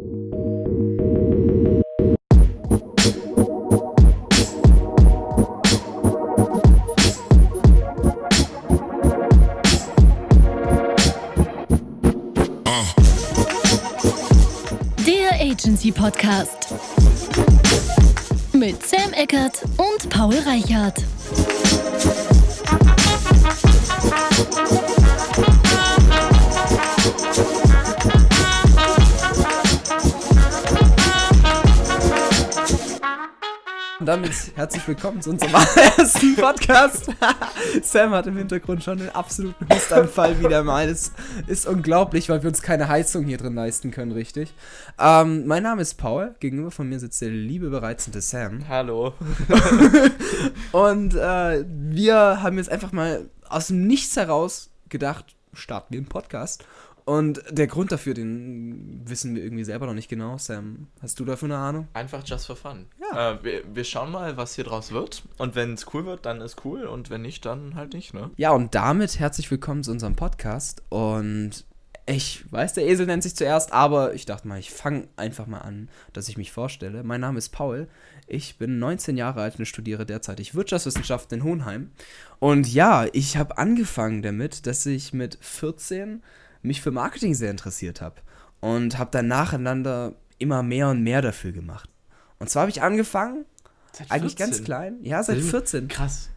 Der Agency Podcast. Mit Sam Eckert und Paul Reichhardt. Damit herzlich willkommen zu unserem ersten Podcast. Sam hat im Hintergrund schon den absoluten Hustanfall wieder mal. Das ist unglaublich, weil wir uns keine Heizung hier drin leisten können, richtig. Ähm, mein Name ist Paul. Gegenüber von mir sitzt der liebe, bereizende Sam. Hallo. Und äh, wir haben jetzt einfach mal aus dem Nichts heraus gedacht, starten wir einen Podcast. Und der Grund dafür, den wissen wir irgendwie selber noch nicht genau. Sam, hast du dafür eine Ahnung? Einfach just for fun. Ja. Äh, wir, wir schauen mal, was hier draus wird. Und wenn es cool wird, dann ist cool. Und wenn nicht, dann halt nicht, ne? Ja, und damit herzlich willkommen zu unserem Podcast. Und ich weiß, der Esel nennt sich zuerst, aber ich dachte mal, ich fange einfach mal an, dass ich mich vorstelle. Mein Name ist Paul. Ich bin 19 Jahre alt und studiere derzeit Wirtschaftswissenschaften in Hohenheim. Und ja, ich habe angefangen damit, dass ich mit 14 mich für Marketing sehr interessiert habe. Und habe dann nacheinander immer mehr und mehr dafür gemacht. Und zwar habe ich angefangen, eigentlich 14? ganz klein, ja, seit 14. Krass.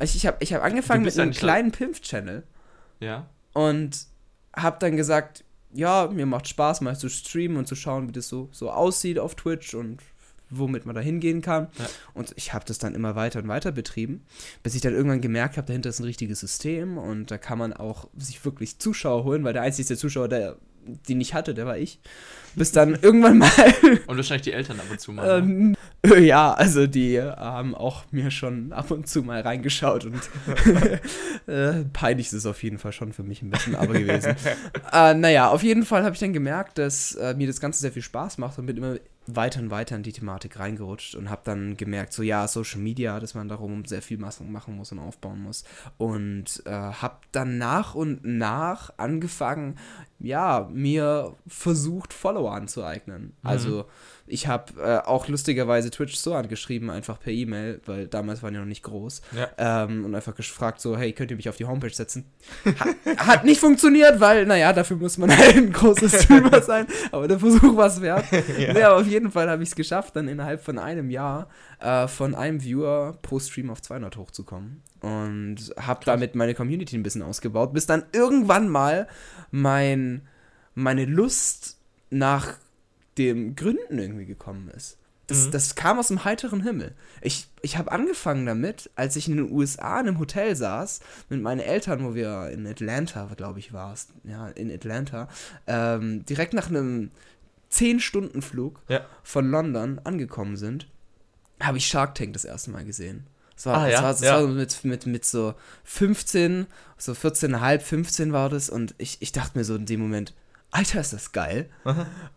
Ich, ich habe ich hab angefangen mit einem kleinen Pimpf-Channel Ja. und habe dann gesagt, ja, mir macht Spaß, mal zu streamen und zu schauen, wie das so, so aussieht auf Twitch und womit man da hingehen kann. Ja. Und ich habe das dann immer weiter und weiter betrieben, bis ich dann irgendwann gemerkt habe, dahinter ist ein richtiges System und da kann man auch sich wirklich Zuschauer holen, weil der einzige Zuschauer, der die nicht hatte, der war ich. Bis dann irgendwann mal Und wahrscheinlich die Eltern ab und zu mal. ne? ähm, äh, ja, also die äh, haben auch mir schon ab und zu mal reingeschaut und äh, peinlich ist es auf jeden Fall schon für mich ein bisschen aber gewesen. äh, naja, auf jeden Fall habe ich dann gemerkt, dass äh, mir das Ganze sehr viel Spaß macht und bin immer weiter und weiter in die Thematik reingerutscht und habe dann gemerkt, so ja, Social Media, dass man darum sehr viel machen machen muss und aufbauen muss. Und äh, habe dann nach und nach angefangen, ja, mir versucht, Follower anzueignen. Also ich habe äh, auch lustigerweise Twitch so angeschrieben, einfach per E-Mail, weil damals waren ja noch nicht groß. Ja. Ähm, und einfach gefragt, so, hey, könnt ihr mich auf die Homepage setzen? Ha hat nicht funktioniert, weil, naja, dafür muss man halt ein großer Streamer sein, aber der Versuch war es wert. ja. aber auf jeden Fall habe ich es geschafft, dann innerhalb von einem Jahr äh, von einem Viewer pro Stream auf 200 hochzukommen. Und habe damit meine Community ein bisschen ausgebaut, bis dann irgendwann mal mein, meine Lust nach dem Gründen irgendwie gekommen ist. Das, Mhm. das kam aus dem heiteren Himmel. Ich, ich habe angefangen damit, als ich in den USA in einem Hotel saß, mit meinen Eltern, wo wir in Atlanta, glaube ich, war es, ja, in Atlanta, ähm, direkt nach einem 10-Stunden-Flug Ja. von London angekommen sind, habe ich Shark Tank das erste Mal gesehen. Das war, Ah, das ja? war, das Ja. war so mit, mit, mit so 15, so 14,5, 15 war das und ich, ich dachte mir so in dem Moment, Alter, ist das geil.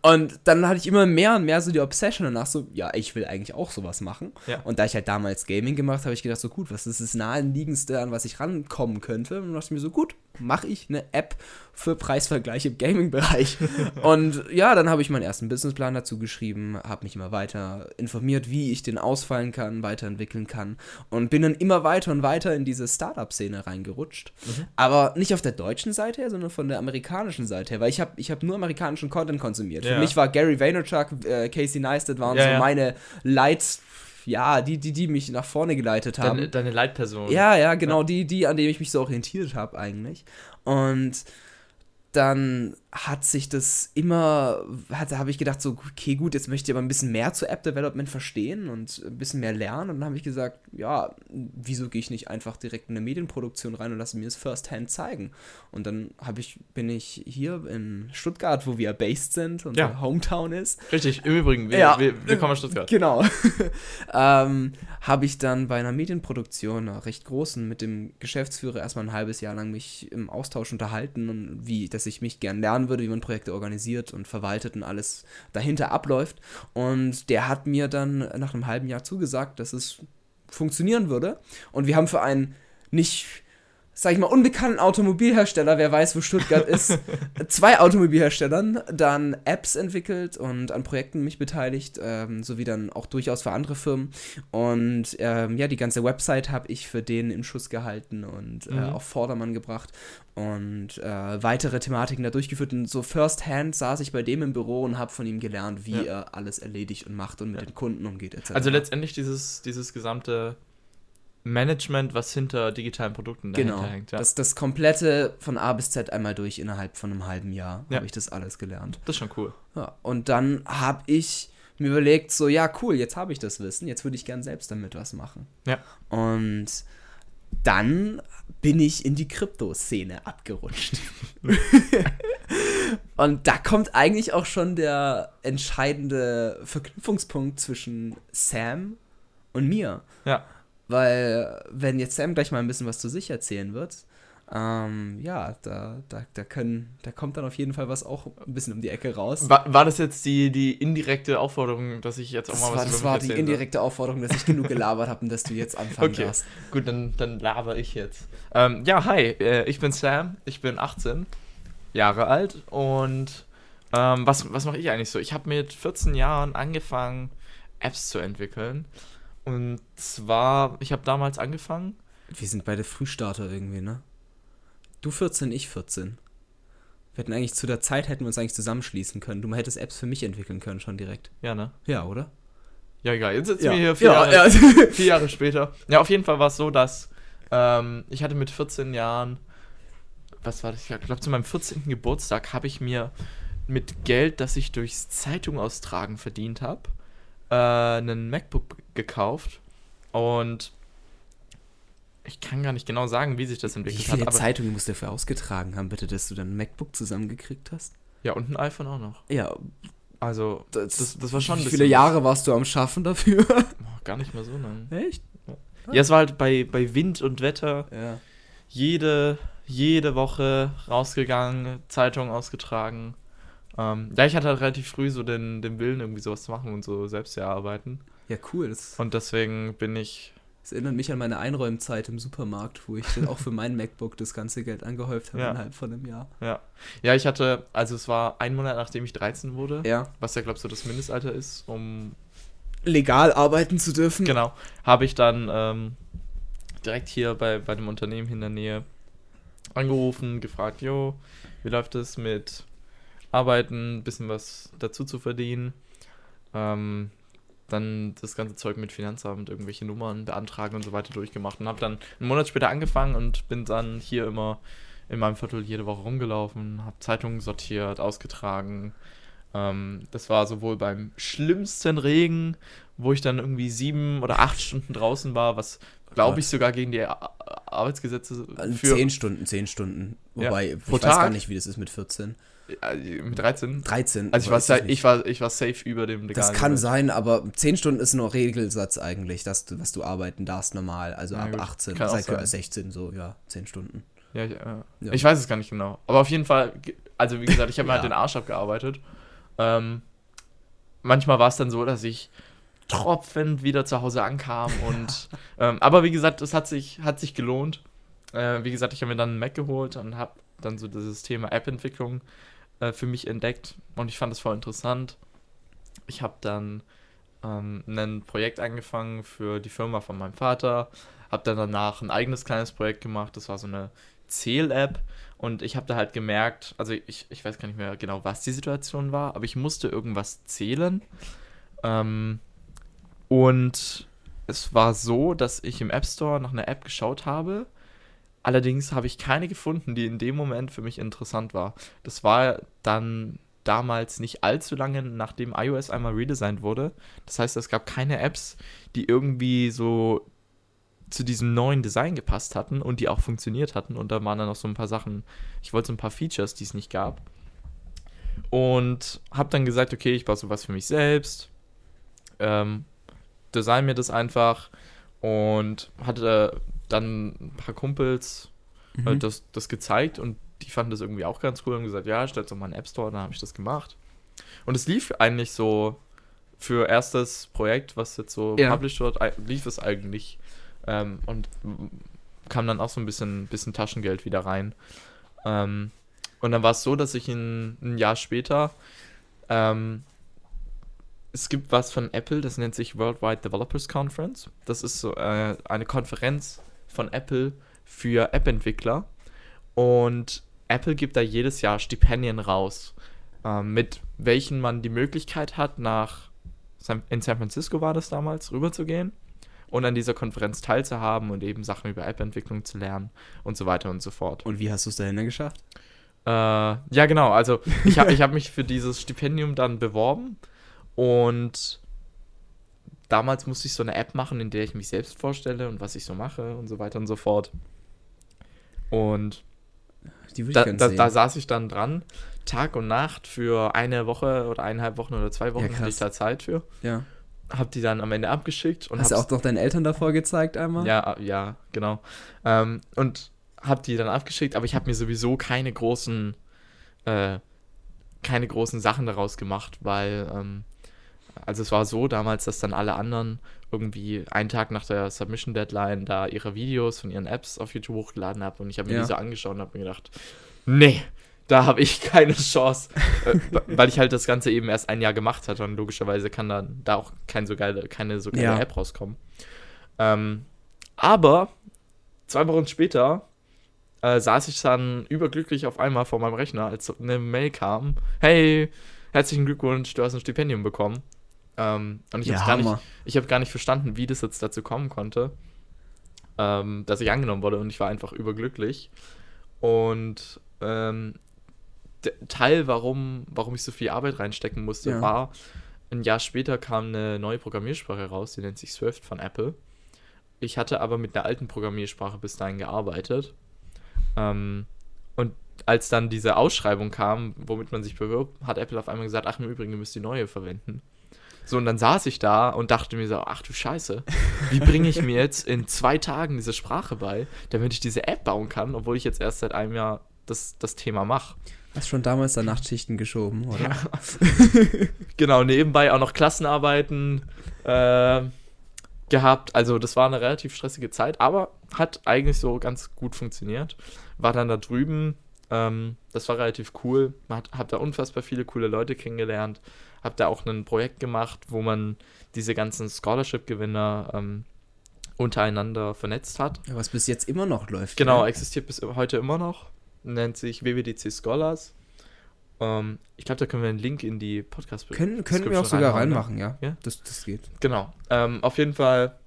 Und dann hatte ich immer mehr und mehr so die Obsession danach so, ja, ich will eigentlich auch sowas machen. Ja. Und da ich halt damals Gaming gemacht habe, habe ich gedacht, so gut, was ist das naheliegendste, an was ich rankommen könnte? Und dachte mir so, gut, mache ich eine App für Preisvergleich im Gaming-Bereich. und ja, dann habe ich meinen ersten Businessplan dazu geschrieben, habe mich immer weiter informiert, wie ich den ausfallen kann, weiterentwickeln kann und bin dann immer weiter und weiter in diese Startup-Szene reingerutscht. Aber nicht auf der deutschen Seite her, sondern von der amerikanischen Seite her, weil ich habe ich hab nur amerikanischen Content konsumiert. Für Ja. mich war Gary Vaynerchuk, äh, Casey Neistat waren Ja, so ja. meine Lights, ja, die, die, die mich nach vorne geleitet haben. Deine, deine Leitperson. Ja, ja, genau, die, die, an denen ich mich so orientiert habe eigentlich. Und dann hat sich das immer, hat, habe ich gedacht, so, okay, gut, jetzt möchte ich aber ein bisschen mehr zu App-Development verstehen und ein bisschen mehr lernen. Und dann habe ich gesagt, ja, wieso gehe ich nicht einfach direkt in eine Medienproduktion rein und lasse mir das Firsthand zeigen? Und dann habe ich, bin ich hier in Stuttgart, wo wir based sind und Ja. Hometown ist. Richtig, im Übrigen, wir, Ja. wir, wir kommen aus Stuttgart. Genau. ähm, habe ich dann bei einer Medienproduktion, einer recht großen, mit dem Geschäftsführer erstmal ein halbes Jahr lang mich im Austausch unterhalten und wie, dass ich mich gern lernen würde, wie man Projekte organisiert und verwaltet und alles dahinter abläuft. Und der hat mir dann nach einem halben Jahr zugesagt, dass es funktionieren würde. Und wir haben für einen nicht sag ich mal, unbekannten Automobilhersteller, wer weiß, wo Stuttgart ist, zwei Automobilherstellern dann Apps entwickelt und an Projekten mich beteiligt, ähm, sowie dann auch durchaus für andere Firmen. Und ähm, ja, die ganze Website habe ich für den in Schuss gehalten und äh, Mhm. auf Vordermann gebracht und äh, weitere Thematiken da durchgeführt. Und so first hand saß ich bei dem im Büro und habe von ihm gelernt, wie Ja. er alles erledigt und macht und mit den Kunden umgeht, etc. Also letztendlich dieses, dieses gesamte Management, was hinter digitalen Produkten dahinter Genau. hängt. Ja. Das, das komplette von A bis Z einmal durch innerhalb von einem halben Jahr Ja. habe ich das alles gelernt. das ist schon cool. Ja, und dann habe ich mir überlegt, so, ja, cool, jetzt habe ich das Wissen, jetzt würde ich gern selbst damit was machen. Ja. Und dann bin ich in die Krypto-Szene abgerutscht. und da kommt eigentlich auch schon der entscheidende Verknüpfungspunkt zwischen Sam und mir. Ja. Weil, wenn jetzt Sam gleich mal ein bisschen was zu sich erzählen wird, ähm, ja, da, da, da, können, da kommt dann auf jeden Fall was auch ein bisschen um die Ecke raus. War, war das jetzt die, die indirekte Aufforderung, dass ich jetzt auch Das mal was war, über das war die soll? indirekte Aufforderung, dass ich genug gelabert habe und dass du jetzt anfangen Okay. darfst. Gut, dann, dann laber ich jetzt. Ähm, ja, hi, äh, ich bin Sam, ich bin 18 Jahre alt und ähm, was, was mache ich eigentlich so? Ich habe mit 14 Jahren angefangen, Apps zu entwickeln. Und zwar, ich habe damals angefangen, Wir sind beide Frühstarter irgendwie, ne? Du 14, ich 14. Wir hätten eigentlich zu der Zeit hätten wir uns eigentlich zusammenschließen können. Du hättest Apps für mich entwickeln können schon direkt. ja, ne? Ja, oder? Ja, egal, jetzt sitzen Ja, wir hier vier, ja, Jahre, ja. vier Jahre später. Ja, auf jeden Fall war es so, dass ähm, ich hatte mit 14 Jahren, was war das? Ich glaube, zu meinem 14. Geburtstag habe ich mir mit Geld, das ich durchs Zeitung austragen verdient habe, äh, einen MacBook gekauft. Und ich kann gar nicht genau sagen, wie sich das Wie entwickelt viele hat. Zeitungen musst du dafür ausgetragen haben, bitte, dass du dann ein MacBook zusammengekriegt hast? ja, und ein iPhone auch noch. Ja, Also, das, das, das war schon ein Wie viele Jahre warst du am Schaffen dafür? Oh, gar nicht mehr so lang. Echt? Ja, es war halt bei, bei Wind und Wetter. Ja. jede, jede Woche rausgegangen, Zeitung ausgetragen. Ähm, ja, ich hatte halt relativ früh so den, den Willen, irgendwie sowas zu machen und so selbst zu erarbeiten. Ja, cool. Das, Und deswegen bin ich. das erinnert mich an meine Einräumzeit im Supermarkt, wo ich dann auch für mein MacBook das ganze Geld angehäuft habe Ja. innerhalb von einem Jahr. Ja. Ja, ich hatte, also es war ein Monat, nachdem ich 13 wurde, Ja. was ja, glaubst du, das Mindestalter ist, um. Legal arbeiten zu dürfen. Genau. Habe ich dann ähm, direkt hier bei, bei dem Unternehmen in der Nähe angerufen, gefragt, jo, wie läuft es mit Arbeiten, ein bisschen was dazu zu verdienen. Ähm, dann das ganze Zeug mit Finanzamt, irgendwelche Nummern beantragen und so weiter durchgemacht und habe dann einen Monat später angefangen und bin dann hier immer in meinem Viertel jede Woche rumgelaufen, habe Zeitungen sortiert, ausgetragen. Ähm, das war sowohl beim schlimmsten Regen, wo ich dann irgendwie sieben oder acht Stunden draußen war, was glaube ich sogar gegen die Ar- Arbeitsgesetze Also für Zehn Stunden, zehn Stunden. Ja. Wobei, ich Pro weiß gar Tag? nicht, wie das ist mit 14. äh, mit 13. 13. Also ich war, es sa- nicht. ich war, ich war safe über dem Das legalen kann Limit. sein, aber 10 Stunden ist nur Regelsatz eigentlich, dass du, was du arbeiten darfst normal. Also Ja, ab gut. 18, Kann seit sein. 16 so, ja, 10 Stunden. Ja, ich, äh, Ja. ich weiß es gar nicht genau. Aber auf jeden Fall, also wie gesagt, ich habe mir Ja. halt den Arsch abgearbeitet. Ähm, manchmal war es dann so, dass ich tropfend wieder zu Hause ankam und ähm, aber wie gesagt, es hat sich, hat sich gelohnt. Äh, wie gesagt, ich habe mir dann einen Mac geholt und habe dann so dieses Thema App-Entwicklung äh, für mich entdeckt und ich fand es voll interessant. Ich habe dann ähm, ein Projekt angefangen für die Firma von meinem Vater, habe dann danach ein eigenes kleines Projekt gemacht, das war so eine Zähl-App und ich habe da halt gemerkt, also ich, ich weiß gar nicht mehr genau, was die Situation war, aber ich musste irgendwas zählen. Ähm, und es war so, dass ich im App Store nach einer App geschaut habe. Allerdings habe ich keine gefunden, die in dem Moment für mich interessant war. Das war dann damals nicht allzu lange, nachdem iOS einmal redesigned wurde. Das heißt, es gab keine Apps, die irgendwie so zu diesem neuen Design gepasst hatten und die auch funktioniert hatten. Und da waren dann noch so ein paar Sachen. Ich wollte so ein paar Features, die es nicht gab. Und habe dann gesagt, okay, ich baue sowas für mich selbst. Ähm, design mir das einfach. Und hatte dann ein paar Kumpels Mhm. äh, das, das gezeigt und die fanden das irgendwie auch ganz cool und gesagt, ja, stellt doch mal einen App Store, dann habe ich das gemacht. Und es lief eigentlich so für erstes Projekt, was jetzt so Ja. published wird, lief es eigentlich. Ähm, und kam dann auch so ein bisschen, bisschen Taschengeld wieder rein. Ähm, und dann war es so, dass ich in, ein Jahr später, ähm, es gibt was von Apple, das nennt sich Worldwide Developers Conference. Das ist so äh, eine Konferenz von Apple für App-Entwickler. Und Apple gibt da jedes Jahr Stipendien raus, ähm, mit welchen man die Möglichkeit hat, nach San, in San Francisco war das damals, rüberzugehen und an dieser Konferenz teilzuhaben und eben Sachen über App-Entwicklung zu lernen und so weiter und so fort. Und wie hast du es dahin geschafft? Äh, ja, genau. Also ich habe ich hab mich für dieses Stipendium dann beworben und damals musste ich so eine App machen, in der ich mich selbst vorstelle und was ich so mache und so weiter und so fort. Und da, da, da saß ich dann dran, Tag und Nacht für eine Woche oder eineinhalb Wochen oder zwei Wochen Ja, hatte ich da Zeit für. ja. Hab die dann am Ende abgeschickt und Hast du auch noch deinen Eltern davor gezeigt einmal? Ja, ja, genau. Ähm, und hab die dann abgeschickt, aber ich habe mir sowieso keine großen, äh, keine großen Sachen daraus gemacht, weil, ähm, also es war so damals, dass dann alle anderen irgendwie einen Tag nach der Submission Deadline da ihre Videos von ihren Apps auf YouTube hochgeladen haben und ich habe mir Ja. die so angeschaut und habe mir gedacht, nee, da habe ich keine Chance, äh, weil ich halt das Ganze eben erst ein Jahr gemacht hatte und logischerweise kann dann da auch kein so geile, keine so geile Ja. App rauskommen. Ähm, aber zwei Wochen später äh, saß ich dann überglücklich auf einmal vor meinem Rechner, als eine Mail kam: Hey, herzlichen Glückwunsch, du hast ein Stipendium bekommen. Ähm, und ich Ja, habe gar, nicht- ich hab gar nicht verstanden, wie das jetzt dazu kommen konnte, ähm, dass ich angenommen wurde und ich war einfach überglücklich. Und ähm, der Teil, warum, warum ich so viel Arbeit reinstecken musste, Ja. war, ein Jahr später kam eine neue Programmiersprache raus, die nennt sich Swift von Apple. Ich hatte aber mit einer alten Programmiersprache bis dahin gearbeitet. Ähm, und als dann diese Ausschreibung kam, womit man sich bewirbt, hat Apple auf einmal gesagt, ach im Übrigen, du müsst die neue verwenden. So, und dann saß ich da und dachte mir so, ach du Scheiße, wie bringe ich mir jetzt in zwei Tagen diese Sprache bei, damit ich diese App bauen kann, obwohl ich jetzt erst seit einem Jahr das, das Thema mache. Hast schon damals da Nachtschichten geschoben, oder? Genau, nebenbei auch noch Klassenarbeiten äh, gehabt. Also das war eine relativ stressige Zeit, aber hat eigentlich so ganz gut funktioniert. War dann da drüben, ähm, das war relativ cool. Man hat, hab da unfassbar viele coole Leute kennengelernt. Hab da auch ein Projekt gemacht, wo man diese ganzen Scholarship-Gewinner ähm, untereinander vernetzt hat. Ja, Was bis jetzt immer noch läuft. Genau, ja? existiert bis heute immer noch. Nennt sich WWDC Scholars. Ähm, ich glaube, da können wir einen Link in die podcast Können, können wir auch sogar ne? reinmachen, ja. Ja? Das, das geht. Genau. Ähm, auf jeden Fall,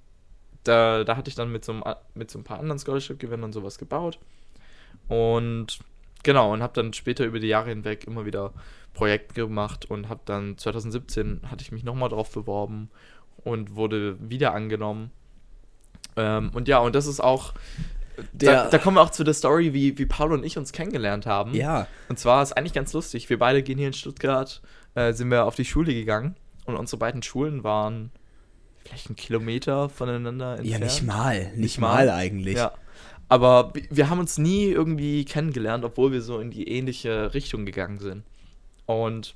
da, da hatte ich dann mit so, einem, mit so ein paar anderen Scholarship-Gewinnern sowas gebaut. Und genau, und habe dann später über die Jahre hinweg immer wieder Projekte gemacht und habe dann 2017 hatte ich mich nochmal drauf beworben und wurde wieder angenommen. Ähm, und ja, und das ist auch, da, Der- da kommen wir auch zu der Story, wie, wie Paul und ich uns kennengelernt haben. Ja. Und zwar ist eigentlich ganz lustig. Wir beide gehen hier in Stuttgart, äh, sind wir auf die Schule gegangen und unsere beiden Schulen waren vielleicht einen Kilometer voneinander entfernt. Ja, nicht mal. Nicht, Nicht mal. mal. eigentlich. Ja. Aber wir haben uns nie irgendwie kennengelernt, obwohl wir so in die ähnliche Richtung gegangen sind. Und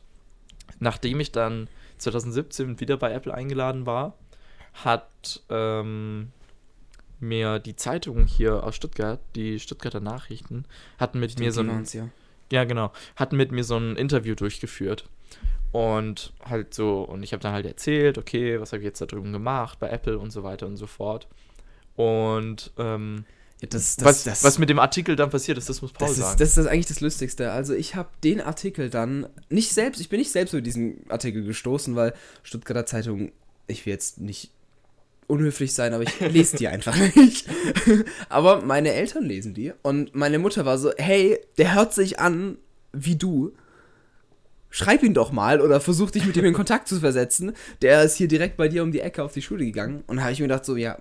nachdem ich dann 2017 wieder bei Apple eingeladen war, hat ähm, mir die Zeitung hier aus Stuttgart, die Stuttgarter Nachrichten, hatten mit mir so ein, ja. ja, genau. Hatten mit mir so ein Interview durchgeführt. Und halt so, und ich habe dann halt erzählt, okay, was habe ich jetzt da drüben gemacht bei Apple und so weiter und so fort. Und ähm, das, das, was, das, was mit dem Artikel dann passiert ist, das muss Paul das sagen. ist, das ist eigentlich das Lustigste. Also ich habe den Artikel dann nicht selbst, ich bin nicht selbst über diesen Artikel gestoßen, weil Stuttgarter Zeitung, ich will jetzt nicht unhöflich sein, aber ich lese die einfach nicht. aber meine Eltern lesen die und meine Mutter war so, hey, der hört sich an wie du. Schreib ihn doch mal oder versuch dich mit ihm in Kontakt zu versetzen. Der ist hier direkt bei dir um die Ecke auf die Schule gegangen. Und da habe ich mir gedacht, so, ja,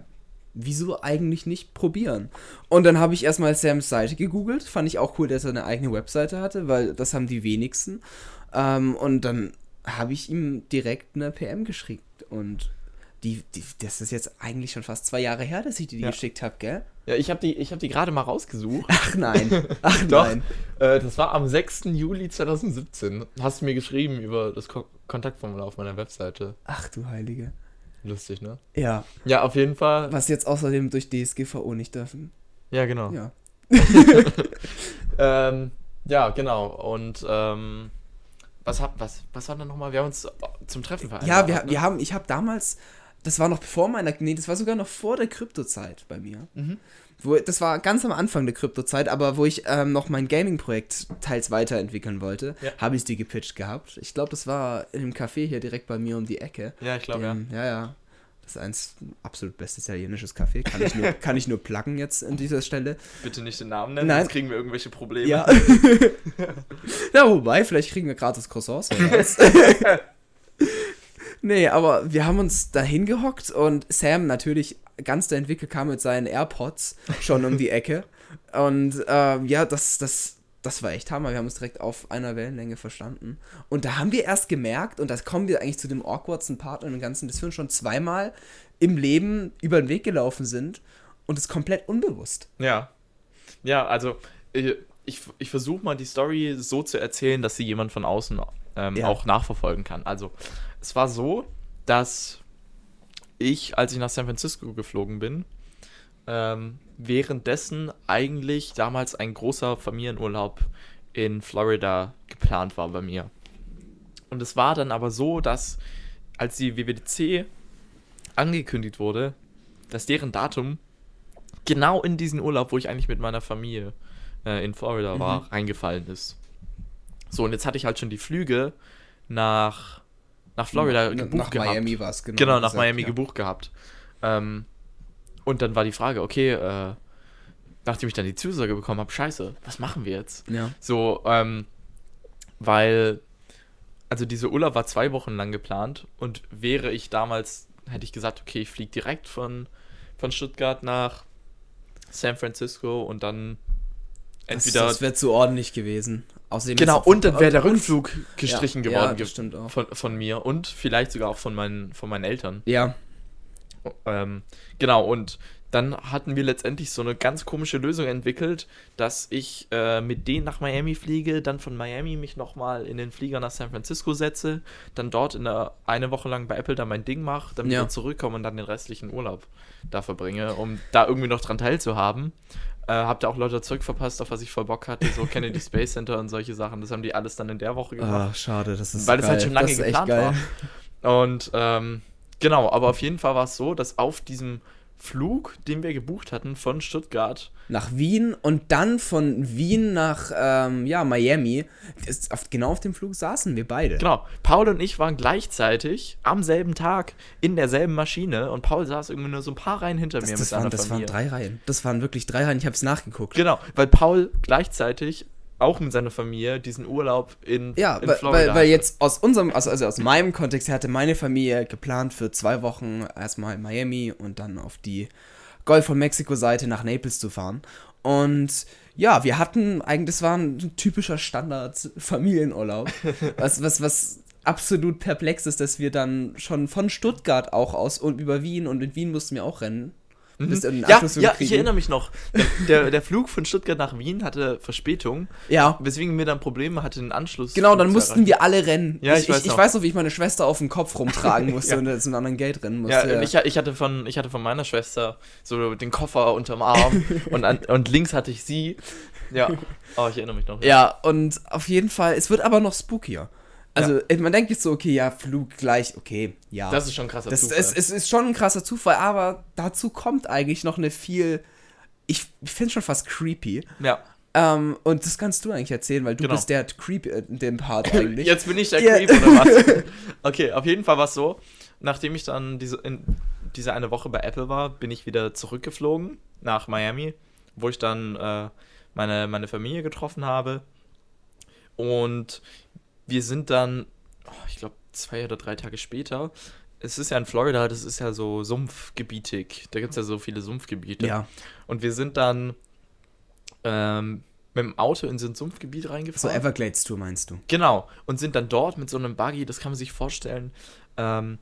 wieso eigentlich nicht probieren? Und dann habe ich erstmal Sams Seite gegoogelt. Fand ich auch cool, dass er eine eigene Webseite hatte, weil das haben die wenigsten. Ähm, und dann habe ich ihm direkt eine PM geschickt. Und die, die, das ist jetzt eigentlich schon fast zwei Jahre her, dass ich die, die Ja. geschickt habe, gell? ja, ich habe die, ich hab die gerade mal rausgesucht. Ach nein. Ach Doch. nein. Äh, das war am 6. Juli 2017. Hast du mir geschrieben über das Ko Kontaktformular auf meiner Webseite. Ach du Heilige. Lustig, ne? Ja. Ja, auf jeden Fall. Was jetzt außerdem durch DSGVO nicht dürfen. Ja, genau. Ja. Ähm, ja, genau. Und ähm, was, hab, was, was war denn nochmal? Wir haben uns zum Treffen Ja, vereinbart. wir, ne? wir haben, ich habe damals, das war noch vor meiner, nee, das war sogar noch vor der Kryptozeit bei mir. Mhm. Wo, das war ganz am Anfang der Kryptozeit, aber wo ich ähm, noch mein Gaming-Projekt teils weiterentwickeln wollte, Ja. habe ich es dir gepitcht gehabt. Ich glaube, das war einem Café hier direkt bei mir um die Ecke. Ja, ich glaube, ja. Ja, ja. Das ist eins absolut bestes italienisches Café. Kann ich nur, kann ich nur pluggen jetzt an dieser Stelle. Bitte nicht den Namen nennen, Nein. sonst kriegen wir irgendwelche Probleme. Ja. ja, wobei, vielleicht kriegen wir gratis Croissants. nee, aber wir haben uns da hingehockt und Sam natürlich ganz der Entwickler kam mit seinen AirPods schon um die Ecke. Und ähm, ja, das, das, das war echt Hammer. Wir haben uns direkt auf einer Wellenlänge verstanden. Und da haben wir erst gemerkt, und da kommen wir eigentlich zu dem awkwardsten Part und dem Ganzen, dass wir uns schon zweimal im Leben über den Weg gelaufen sind und es komplett unbewusst. Ja. Ja, also ich, ich, ich versuche mal die Story so zu erzählen, dass sie jemand von außen ähm, Ja. auch nachverfolgen kann. Also, es war so, dass ich, als ich nach San Francisco geflogen bin, ähm, währenddessen eigentlich damals ein großer Familienurlaub in Florida geplant war bei mir. Und es war dann aber so, dass als die WWDC angekündigt wurde, dass deren Datum genau in diesen Urlaub, wo ich eigentlich mit meiner Familie äh, in Florida war, Mhm. reingefallen ist. So, und jetzt hatte ich halt schon die Flüge nach, nach Florida nach, gebucht nach gehabt. Miami war es, genau. Genau, nach gesagt, Miami ja. gebucht gehabt. Ähm, und dann war die Frage, okay, äh, nachdem ich dann die Zusage bekommen habe, scheiße, was machen wir jetzt? Ja. So, ähm, weil, also dieser Urlaub war zwei Wochen lang geplant und wäre ich damals, hätte ich gesagt, okay, ich fliege direkt von, von Stuttgart nach San Francisco und dann Das, entweder. das wäre zu ordentlich gewesen. Außerdem genau, und dann wäre der Rückflug gestrichen ja, geworden Ja, von, von mir und vielleicht sogar auch von meinen, von meinen Eltern. Ja, Ähm, genau, und dann hatten wir letztendlich so eine ganz komische Lösung entwickelt, dass ich äh, mit denen nach Miami fliege, dann von Miami mich nochmal in den Flieger nach San Francisco setze, dann dort in der, eine Woche lang bei Apple da mein Ding mache, dann Ja. wieder zurückkomme und dann den restlichen Urlaub da verbringe, um da irgendwie noch dran teilzuhaben. Äh, hab da auch Leute zurückverpasst, auf was ich voll Bock hatte, so Kennedy Space Center und solche Sachen. Das haben die alles dann in der Woche gemacht. ah, schade, das ist Weil geil. das halt schon lange geplant war. Und ähm, genau, aber auf jeden Fall war es so, dass auf diesem Flug, den wir gebucht hatten von Stuttgart, Nach Wien und dann von Wien nach ähm, ja, Miami. Ist auf, genau auf dem Flug saßen wir beide. genau, Paul und ich waren gleichzeitig am selben Tag in derselben Maschine und Paul saß irgendwie nur so ein paar Reihen hinter Das, mir das, mit waren, das waren drei Reihen. Das waren wirklich drei Reihen. Ich habe es nachgeguckt. Genau, weil Paul gleichzeitig auch mit seiner Familie diesen Urlaub in, Ja, in weil, Florida weil, weil jetzt aus unserem, also, also aus meinem Kontext her hatte meine Familie geplant für zwei Wochen erstmal Miami und dann auf die Golf von Mexiko-Seite nach Naples zu fahren. Und ja, wir hatten eigentlich, das war ein typischer Standard-Familienurlaub. was, was, was absolut perplex ist, dass wir dann schon von Stuttgart auch aus und über Wien und in Wien mussten wir auch rennen. Mhm. Ja, Abschluss ja, kriegen. ich erinnere mich noch. Der, der, der Flug von Stuttgart nach Wien hatte Verspätung, Ja, weswegen wir dann Probleme hatten, den Anschluss. Genau, dann mussten erreichen. wir alle rennen. Ja, ich, ich weiß ich, ich noch. weiß noch, wie ich meine Schwester auf dem Kopf rumtragen musste Ja. und zu einem anderen Gate rennen musste. Ja, und ich, ich, hatte von, ich hatte von meiner Schwester so den Koffer unterm Arm und, an, und links hatte ich sie. Ja, oh, ich erinnere mich noch. Ja, und auf jeden Fall, es wird aber noch spookier. Also, man denkt jetzt so, okay, ja, Flug gleich, okay, ja. Das ist schon ein krasser das, Zufall. es, es ist schon ein krasser Zufall, aber dazu kommt eigentlich noch eine viel, ich, ich finde es schon fast creepy. ja. Ähm, und das kannst du eigentlich erzählen, weil du Genau. bist der Creep in dem Part eigentlich. Jetzt bin ich der Ja. Creep oder was? Okay, auf jeden Fall war es so, nachdem ich dann diese, in, diese eine Woche bei Apple war, bin ich wieder zurückgeflogen nach Miami, wo ich dann äh, meine, meine Familie getroffen habe. Und wir sind dann, oh, ich glaube, zwei oder drei Tage später. Es ist ja in Florida, das ist ja so sumpfgebietig. Da gibt es ja so viele Sumpfgebiete. Ja, Und wir sind dann ähm, mit dem Auto in so ein Sumpfgebiet so reingefahren. Everglades Tour meinst du? Genau. Und sind dann dort mit so einem Buggy, das kann man sich vorstellen, ähm,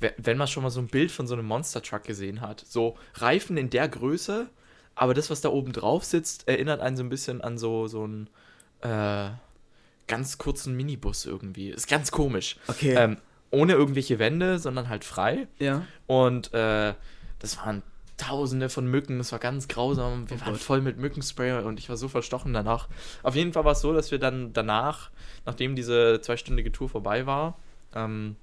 we- wenn man schon mal so ein Bild von so einem Monster Truck gesehen hat. So Reifen in der Größe, aber das, was da oben drauf sitzt, erinnert einen so ein bisschen an so, so einen äh, ganz kurzen Minibus irgendwie. Ist ganz komisch. Okay. Ähm, ohne irgendwelche Wände, sondern halt frei. ja. Und äh, das waren tausende von Mücken, das war ganz grausam. Wir Oh waren Gott. voll mit Mückenspray und ich war so verstochen danach. Auf jeden Fall war es so, dass wir dann danach, nachdem diese zweistündige Tour vorbei war, ähm,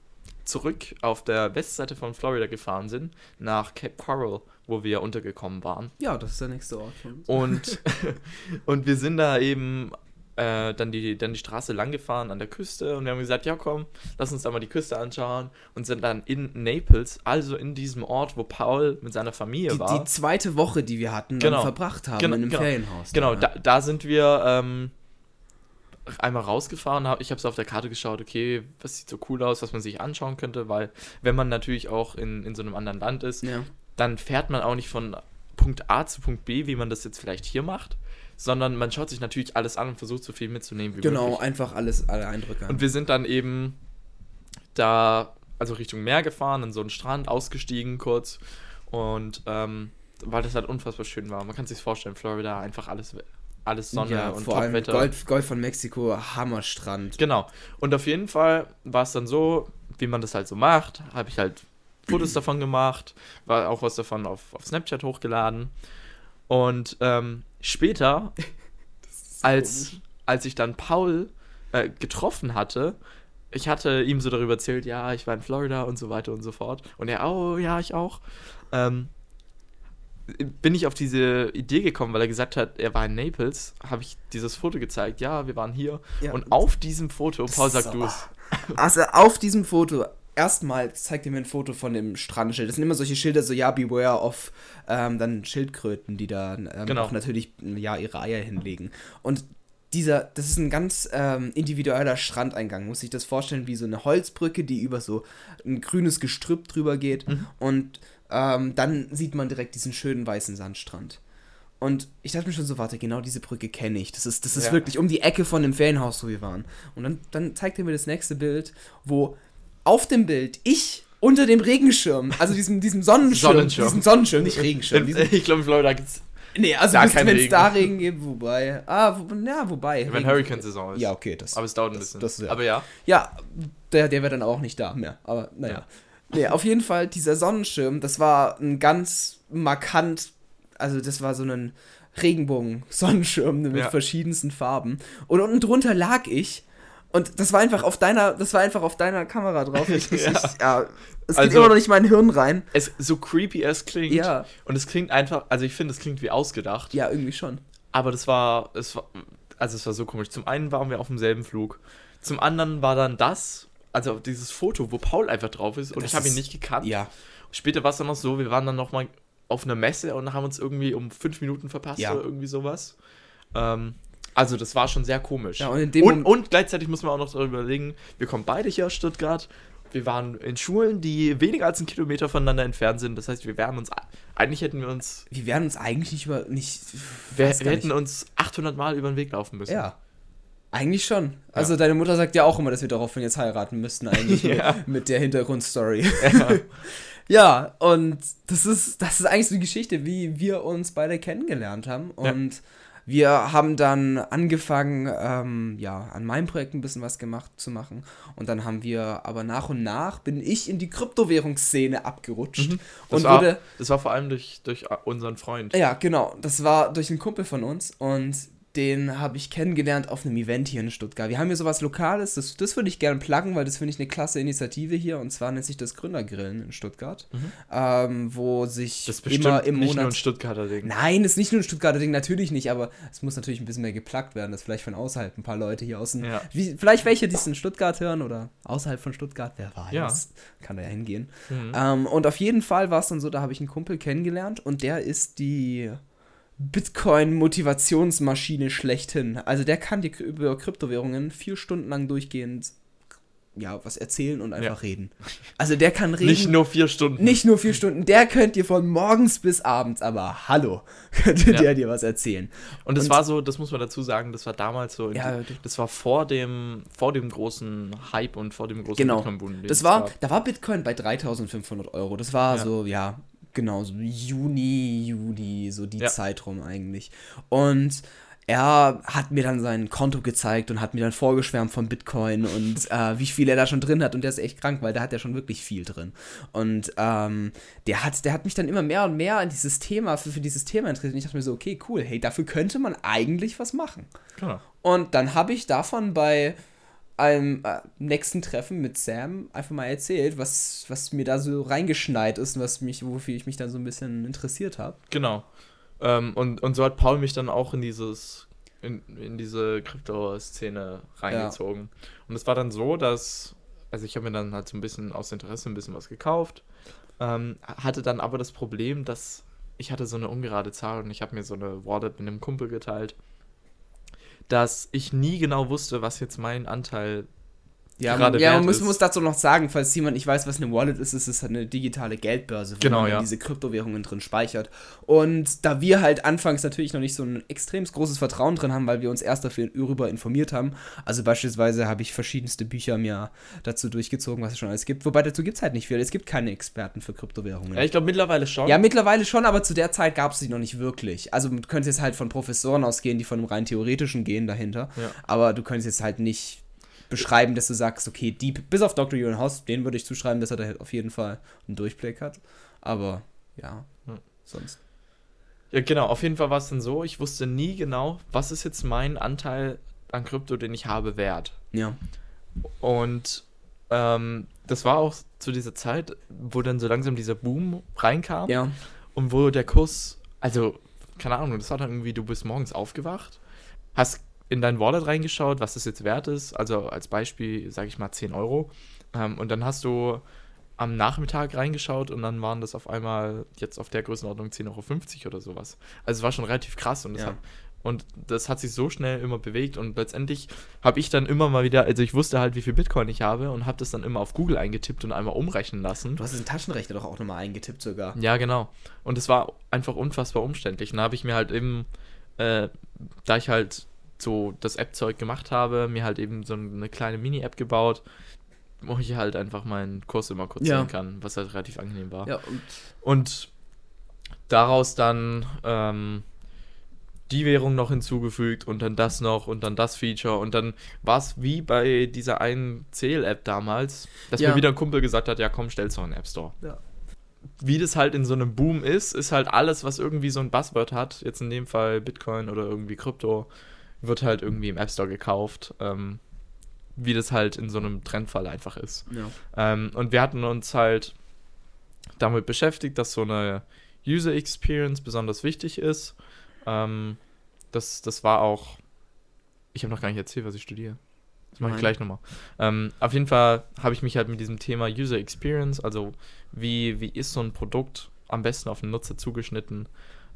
zurück auf der Westseite von Florida gefahren sind, nach Cape Coral, wo wir untergekommen waren. Ja, das ist der nächste Ort. Und, und wir sind da eben äh, dann, die, dann die Straße lang gefahren an der Küste und wir haben gesagt, ja komm, lass uns da mal die Küste anschauen und sind dann in Naples, also in diesem Ort, wo Paul mit seiner Familie Die, war. die zweite Woche, die wir hatten, Genau. verbracht haben Genau, in einem genau. Ferienhaus. Genau, da, da sind wir ähm, einmal rausgefahren. Hab, ich habe so auf der Karte geschaut, okay, was sieht so cool aus, was man sich anschauen könnte, weil wenn man natürlich auch in, in so einem anderen Land ist, ja. dann fährt man auch nicht von Punkt A zu Punkt B, wie man das jetzt vielleicht hier macht, sondern man schaut sich natürlich alles an und versucht so viel mitzunehmen wie Genau, möglich. einfach alles, alle Eindrücke. Und wir sind dann eben da, also Richtung Meer gefahren, an so einen Strand, ausgestiegen kurz und ähm, weil das halt unfassbar schön war. Man kann sich vorstellen, Florida, einfach alles, alles Sonne ja, und vor allem. Golf, Golf von Mexiko, Hammerstrand. Genau. Und auf jeden Fall war es dann so, wie man das halt so macht, habe ich halt Fotos davon gemacht, war auch was davon auf, auf Snapchat hochgeladen. Und ähm, später, als, als ich dann Paul äh, getroffen hatte, ich hatte ihm so darüber erzählt, ja, ich war in Florida und so weiter und so fort. Und er, oh, ja, ich auch. Ähm, bin ich auf diese Idee gekommen, weil er gesagt hat, er war in Naples, habe ich dieses Foto gezeigt, ja, wir waren hier. Ja. Und auf diesem Foto, Paul, sag So. du es. Also auf diesem Foto, erstmal zeigt er mir ein Foto von dem Strandschild. Das sind immer solche Schilder, so ja, beware of, ähm, dann Schildkröten, die da ähm, Genau. auch natürlich ja ihre Eier hinlegen. Und dieser, das ist ein ganz ähm, individueller Strandeingang. Muss sich das vorstellen wie so eine Holzbrücke, die über so ein grünes Gestrüpp drüber geht. Und ähm, dann sieht man direkt diesen schönen weißen Sandstrand. Und ich dachte mir schon so, warte, genau diese Brücke kenne ich. Das ist, das ist Ja. wirklich um die Ecke von dem Ferienhaus, wo wir waren. Und dann, dann zeigt er mir das nächste Bild, wo auf dem Bild ich unter dem Regenschirm, also diesem, diesem Sonnenschirm, Sonnenschirm. diesem Sonnenschirm, nicht Regenschirm. Diesem, ich glaube, in Florida gibt es, nee, also wenn es da Regen gibt, wobei, ah, wo, ja, wobei. wenn Hurricane-Saison ist. Ja, okay, das, Aber es dauert ein das- bisschen. das- ja. Aber ja. ja, der, der wäre dann auch nicht da mehr. Aber naja. Nee, auf jeden Fall, dieser Sonnenschirm, das war ein ganz markant, also das war so ein Regenbogen-Sonnenschirm mit Ja. verschiedensten Farben. Und unten drunter lag ich. Und das war einfach auf deiner, das war einfach auf deiner Kamera drauf. Ich, ich, Ja. ich, ja, es geht Also- immer noch nicht in mein Hirn rein. Es so creepy es klingt. Ja. Und es klingt einfach, also ich finde, es klingt wie ausgedacht. Ja, irgendwie schon. Aber das war, es war, also es war so komisch. Zum einen waren wir auf demselben Flug. Zum anderen war dann das, also dieses Foto, wo Paul einfach drauf ist und Das ich habe ihn nicht gekannt. Ja. Später war es dann noch so, wir waren dann noch mal auf einer Messe und haben uns irgendwie um fünf Minuten verpasst Ja. oder irgendwie sowas. Ähm, also das war schon sehr komisch. Ja, und und, und gleichzeitig muss man auch noch darüber überlegen, wir kommen beide hier aus Stuttgart. Wir waren in Schulen, die weniger als einen Kilometer voneinander entfernt sind. Das heißt, wir wären uns, eigentlich hätten wir uns, Wir werden uns eigentlich nicht über, nicht, wir, wir hätten uns 800 Mal über den Weg laufen müssen. Ja. Eigentlich schon. Also deine Mutter sagt ja auch immer, dass wir daraufhin jetzt heiraten müssten, eigentlich Ja. mit, mit der Hintergrundstory. Ja. Ja, und das ist, das ist eigentlich so die Geschichte, wie wir uns beide kennengelernt haben. Und wir haben dann angefangen, ähm, ja, an meinem Projekt ein bisschen was gemacht zu machen. Und dann haben wir, aber nach und nach bin ich in die Kryptowährungsszene abgerutscht. Mhm. Das, Und war, wurde, das war vor allem durch, durch unseren Freund. ja, genau. Das war durch einen Kumpel von uns und den habe ich kennengelernt auf einem Event hier in Stuttgart. Wir haben hier sowas Lokales, das, das würde ich gerne pluggen, weil das finde ich eine klasse Initiative hier und zwar nennt sich das Gründergrillen in Stuttgart, ähm, wo sich Das ist immer im nicht nur ein Monat... Stuttgarter Ding. Nein, ist nicht nur ein Stuttgarter Ding, natürlich nicht, aber es muss natürlich ein bisschen mehr geplagt werden, dass vielleicht von außerhalb ein paar Leute hier außen, Ja. wie, vielleicht welche, die es in Stuttgart hören oder außerhalb von Stuttgart, wer weiß, Ja. kann da ja hingehen. Mhm. Ähm, und auf jeden Fall war es dann so, da habe ich einen Kumpel kennengelernt und der ist die Bitcoin-Motivationsmaschine schlechthin. Also der kann dir über Kryptowährungen vier Stunden lang durchgehend ja, was erzählen und einfach reden. Also der kann reden. Nicht nur vier Stunden. Nicht nur vier Stunden, der könnt ihr von morgens bis abends, aber hallo, könnte Ja. der dir was erzählen. Und das Und- war so, das muss man dazu sagen, das war damals so, Ja, das war vor dem, vor dem großen Hype und vor dem großen Genau. Bitcoin-Boom, Das es war, da war Bitcoin bei 3500 Euro. Das war Ja. so, ja, genau, so Juni, Juli, so die Ja. Zeit rum eigentlich. Und er hat mir dann sein Konto gezeigt und hat mir dann vorgeschwärmt von Bitcoin und äh, wie viel er da schon drin hat. Und der ist echt krank, weil da hat er schon wirklich viel drin. Und ähm, der, hat, der hat mich dann immer mehr und mehr an dieses Thema, für, für dieses Thema interessiert. Und ich dachte mir so, okay, cool, hey, dafür könnte man eigentlich was machen. Genau. Und dann habe ich davon bei einem äh, nächsten Treffen mit Sam einfach mal erzählt, was, was mir da so reingeschneit ist und was mich, wofür ich mich dann so ein bisschen interessiert habe. Genau. Ähm, und, und so hat Paul mich dann auch in dieses, in, in diese Krypto-Szene reingezogen. Und es war dann so, dass, also ich habe mir dann halt so ein bisschen aus Interesse ein bisschen was gekauft, ähm, hatte dann aber das Problem, dass ich hatte so eine ungerade Zahl und ich habe mir so eine Wallet mit einem Kumpel geteilt, dass ich nie genau wusste, was jetzt mein Anteil Ja, gerade man, ja man muss, muss dazu noch sagen, falls jemand nicht weiß, was eine Wallet ist, ist es halt eine digitale Geldbörse, wo Genau, man ja. diese Kryptowährungen drin speichert. Und da wir halt anfangs natürlich noch nicht so ein extrem großes Vertrauen drin haben, weil wir uns erst dafür darüber informiert haben. Also beispielsweise habe ich verschiedenste Bücher mir dazu durchgezogen, was es schon alles gibt. Wobei dazu gibt es halt nicht viel. Es gibt keine Experten für Kryptowährungen. Ja, ich glaube mittlerweile schon. Ja, mittlerweile schon, aber zu der Zeit gab es sie noch nicht wirklich. Also du könntest jetzt halt von Professoren ausgehen, die von einem rein theoretischen gehen dahinter. Ja. Aber du könntest jetzt halt nicht beschreiben, dass du sagst, okay, die, bis auf Dr. Ewan House, den würde ich zuschreiben, dass er da halt auf jeden Fall einen Durchblick hat. Aber ja, Hm. sonst. Ja, genau. Auf jeden Fall war es dann so, ich wusste nie genau, was ist jetzt mein Anteil an Krypto, den ich habe, wert. Ja. Und ähm, das war auch zu dieser Zeit, wo dann so langsam dieser Boom reinkam Ja. und wo der Kurs, also keine Ahnung, das war dann irgendwie, du bist morgens aufgewacht, hast in dein Wallet reingeschaut, was das jetzt wert ist, also als Beispiel, sage ich mal, 10 Euro. Ähm, und dann hast du am Nachmittag reingeschaut und dann waren das auf einmal jetzt auf der Größenordnung 10,50 Euro oder sowas. Also es war schon relativ krass und das, Ja. hat, und das hat sich so schnell immer bewegt und letztendlich habe ich dann immer mal wieder, also ich wusste halt, wie viel Bitcoin ich habe und habe das dann immer auf Google eingetippt und einmal umrechnen lassen. Du hast den Taschenrechner doch auch nochmal eingetippt sogar. Ja, genau. Und es war einfach unfassbar umständlich. Und da habe ich mir halt eben, äh, da ich halt so das App-Zeug gemacht habe, mir halt eben so eine kleine Mini-App gebaut, wo ich halt einfach meinen Kurs immer kurz Ja. sehen kann, was halt relativ angenehm war. Ja, und Und daraus dann ähm, die Währung noch hinzugefügt und dann das noch und dann das Feature und dann war es wie bei dieser einen Zähl-App damals, dass Ja. mir wieder ein Kumpel gesagt hat, ja komm, stell's doch in den App Store. Ja. Wie das halt in so einem Boom ist, ist halt alles, was irgendwie so ein Buzzword hat, jetzt in dem Fall Bitcoin oder irgendwie Krypto, wird halt irgendwie im App Store gekauft, ähm, wie das halt in so einem Trendfall einfach ist. ja. Ähm, und wir hatten uns halt damit beschäftigt, dass so eine User Experience besonders wichtig ist. Ähm, das, das war auch. Ich habe noch gar nicht erzählt, was ich studiere. Das mache ich gleich nochmal. Ähm, auf jeden Fall habe ich mich halt mit diesem Thema User Experience, also wie, wie ist so ein Produkt am besten auf den Nutzer zugeschnitten,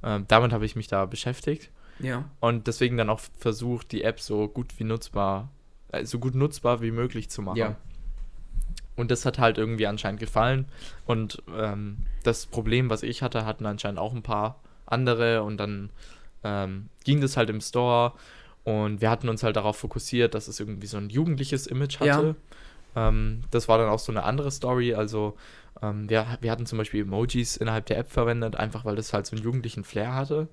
ähm, damit habe ich mich da beschäftigt. Ja. Und deswegen dann auch versucht, die App so gut wie nutzbar, äh, so gut nutzbar wie möglich zu machen. Ja. Und das hat halt irgendwie anscheinend gefallen. Und ähm, das Problem, was ich hatte, hatten anscheinend auch ein paar andere. Und dann ähm, ging das halt im Store. Und wir hatten uns halt darauf fokussiert, dass es irgendwie so ein jugendliches Image hatte. Ähm, das war dann auch so eine andere Story. Also ähm, wir, wir hatten zum Beispiel Emojis innerhalb der App verwendet, einfach weil das halt so einen jugendlichen Flair hatte.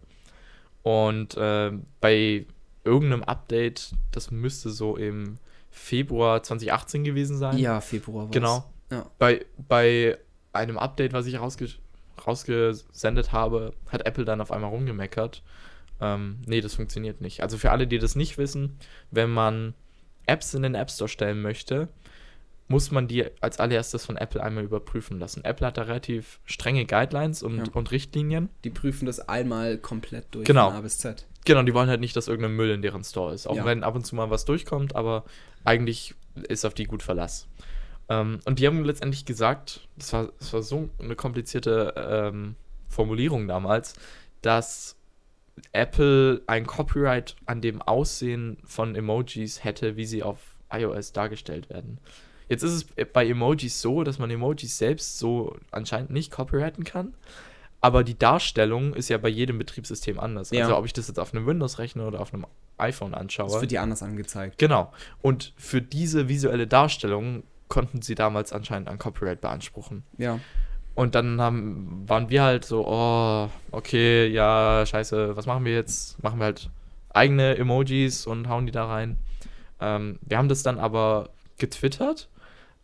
Und ähm, bei irgendeinem Update, das müsste so im Februar 2018 gewesen sein. Ja, Februar war's. Genau. Ja. Bei, bei einem Update, was ich rausge rausgesendet habe, hat Apple dann auf einmal rumgemeckert. Ähm, nee, das funktioniert nicht. Also für alle, die das nicht wissen, wenn man Apps in den App Store stellen möchte, muss man die als allererstes von Apple einmal überprüfen lassen. Apple hat da relativ strenge Guidelines und, Ja. und Richtlinien. Die prüfen das einmal komplett durch Genau. von A bis Z. Genau, die wollen halt nicht, dass irgendein Müll in deren Store ist. Auch Ja. wenn ab und zu mal was durchkommt, aber eigentlich ist auf die gut Verlass. Ähm, und die haben letztendlich gesagt, das war, das war so eine komplizierte ähm, Formulierung damals, dass Apple ein Copyright an dem Aussehen von Emojis hätte, wie sie auf iOS dargestellt werden. Jetzt ist es bei Emojis so, dass man Emojis selbst so anscheinend nicht copyrighten kann. Aber die Darstellung ist ja bei jedem Betriebssystem anders. Ja. Also ob ich das jetzt auf einem Windows-Rechner oder auf einem iPhone anschaue. Das wird dir anders angezeigt. Genau. Und für diese visuelle Darstellung konnten sie damals anscheinend ein Copyright beanspruchen. Ja. Und dann haben, waren wir halt so, oh, okay, ja, scheiße, was machen wir jetzt? Machen wir halt eigene Emojis und hauen die da rein. Ähm, wir haben das dann aber getwittert,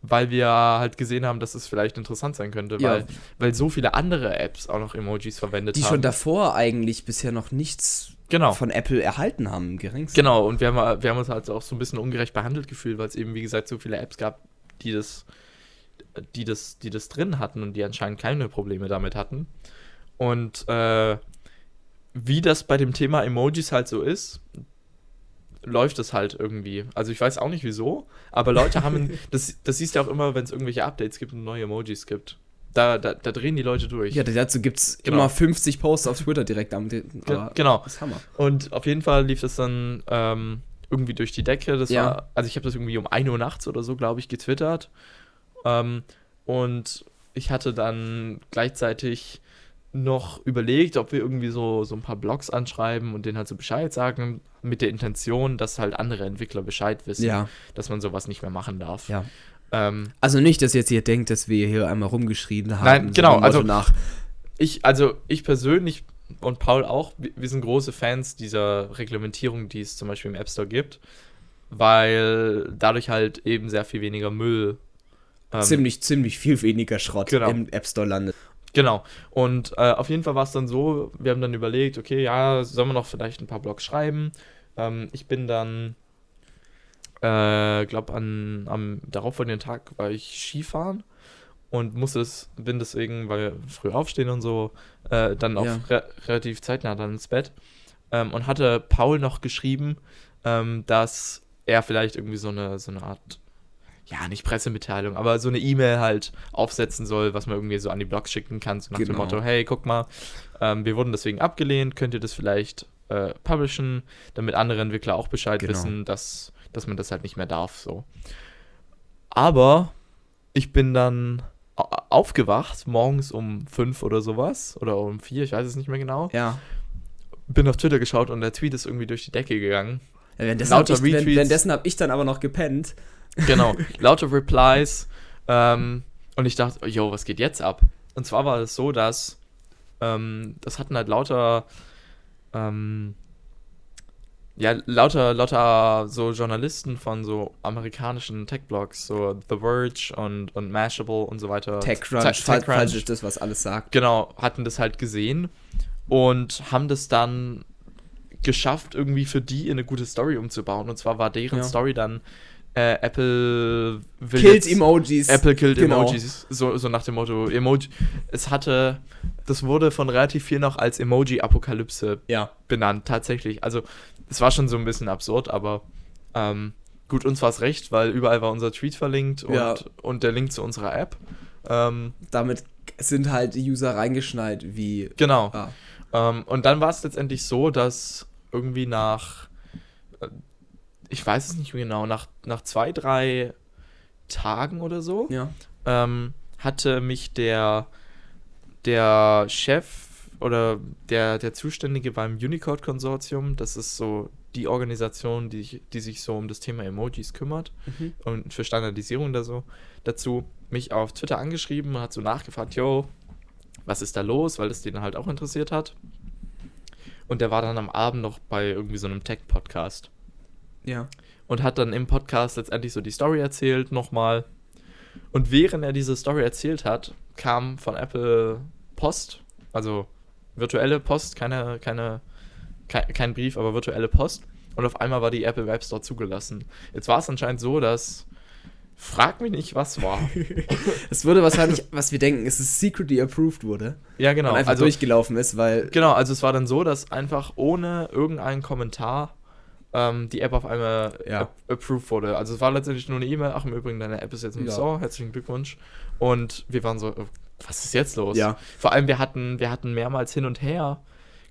weil wir halt gesehen haben, dass es vielleicht interessant sein könnte, Ja. weil, weil so viele andere Apps auch noch Emojis verwendet Die haben. schon davor eigentlich bisher noch nichts Genau. von Apple erhalten haben, im geringsten. Genau, und wir haben, wir haben uns halt auch so ein bisschen ungerecht behandelt gefühlt, weil es eben, wie gesagt, so viele Apps gab, die das, die das, die das drin hatten und die anscheinend keine Probleme damit hatten. Und äh, wie das bei dem Thema Emojis halt so ist, läuft es halt irgendwie. Also ich weiß auch nicht wieso, aber Leute haben, das, das siehst du auch immer, wenn es irgendwelche Updates gibt und neue Emojis gibt. Da, da, da drehen die Leute durch. Ja, dazu gibt es Genau. immer 50 Posts auf Twitter direkt am. Aber genau. Das ist Hammer. Und auf jeden Fall lief das dann ähm, irgendwie durch die Decke. Das Ja. war, also ich habe das irgendwie um 1 Uhr nachts oder so, glaube ich, getwittert. Ähm, und ich hatte dann gleichzeitig noch überlegt, ob wir irgendwie so, so ein paar Blogs anschreiben und denen halt so Bescheid sagen, mit der Intention, dass halt andere Entwickler Bescheid wissen, Ja, dass man sowas nicht mehr machen darf. ja. Ähm, Also nicht, dass jetzt ihr denkt, dass wir hier einmal rumgeschrien haben. Nein, genau, also- nach. ich, also ich persönlich und Paul auch, wir, wir sind große Fans dieser Reglementierung, die es zum Beispiel im App Store gibt, weil dadurch halt eben sehr viel weniger Müll. ähm, ziemlich, ziemlich viel weniger Schrott Genau. im App Store landet. Genau. Und äh, auf jeden Fall war es dann so, wir haben dann überlegt, okay, ja, sollen wir noch vielleicht ein paar Blogs schreiben? Ähm, ich bin dann, äh, glaube an am darauffolgenden Tag war ich Skifahren und musste es, bin deswegen, weil wir früh aufstehen und so, äh, dann auch Ja. re relativ zeitnah dann ins Bett ähm, und hatte Paul noch geschrieben, ähm, dass er vielleicht irgendwie so eine, so eine Art ja, nicht Pressemitteilung, aber so eine E-Mail halt aufsetzen soll, was man irgendwie so an die Blogs schicken kann, so nach dem Genau. Motto, hey, guck mal, ähm, wir wurden deswegen abgelehnt, könnt ihr das vielleicht äh, publishen, damit andere Entwickler auch Bescheid Genau. wissen, dass, dass man das halt nicht mehr darf, so. Aber ich bin dann au- aufgewacht, morgens um fünf oder sowas, oder um vier, ich weiß es nicht mehr genau, Ja. bin auf Twitter geschaut und der Tweet ist irgendwie durch die Decke gegangen. Ja, Währenddessen habe ich, während- Retweets. währenddessen hab ich dann aber noch gepennt. Genau, lauter Replies. Ähm, und ich dachte, yo, was geht jetzt ab? Und zwar war es so, dass ähm, das hatten halt lauter, ähm, ja, lauter, lauter so Journalisten von so amerikanischen Tech-Blogs, so The Verge und, und Mashable und so weiter. TechCrunch, Te- TechCrunch. falls ich das was alles sagt. Genau, hatten das halt gesehen und haben das dann geschafft, irgendwie für die in eine gute Story umzubauen. Und zwar war deren Ja. Story dann äh, Apple will jetzt- Emojis. Apple killt Genau. Emojis, so, so nach dem Motto, Emoji. Es hatte, das wurde von relativ viel noch als Emoji-Apokalypse Ja. benannt, tatsächlich. Also, es war schon so ein bisschen absurd, aber ähm, gut, uns war es recht, weil überall war unser Tweet verlinkt und, Ja. und der Link zu unserer App. Ähm, Damit sind halt die User reingeschneit, wie. genau. Ah, Ähm, und dann war es letztendlich so, dass irgendwie nach, äh, ich weiß es nicht genau, nach, nach zwei, drei Tagen oder so, ja. ähm, hatte mich der, der Chef oder der, der Zuständige beim Unicode-Konsortium, das ist so die Organisation, die, sich- die sich so um das Thema Emojis kümmert Mhm. und für Standardisierung da so, dazu mich auf Twitter angeschrieben und hat so nachgefragt, yo, was ist da los, weil das den halt auch interessiert hat. Und der war dann am Abend noch bei irgendwie so einem Tech-Podcast Ja. und hat dann im Podcast letztendlich so die Story erzählt nochmal. Und während er diese Story erzählt hat, kam von Apple Post, also virtuelle Post, keine, keine, kein, kein Brief, aber virtuelle Post. Und auf einmal war die Apple Web Store zugelassen. Jetzt war es anscheinend so, dass, frag mich nicht, was war. Es wurde wahrscheinlich, was wir denken, ist es secretly approved wurde. ja, genau. Und einfach Also, durchgelaufen ist, weil. Genau, also es war dann so, dass einfach ohne irgendeinen Kommentar ähm, die App auf einmal Ja. ap- approved wurde. Also es war letztendlich nur eine E-Mail, ach im Übrigen, deine App ist jetzt im Ja. Store, herzlichen Glückwunsch. Und wir waren so, äh, was ist jetzt los? Ja. Vor allem, wir hatten, wir hatten mehrmals hin und her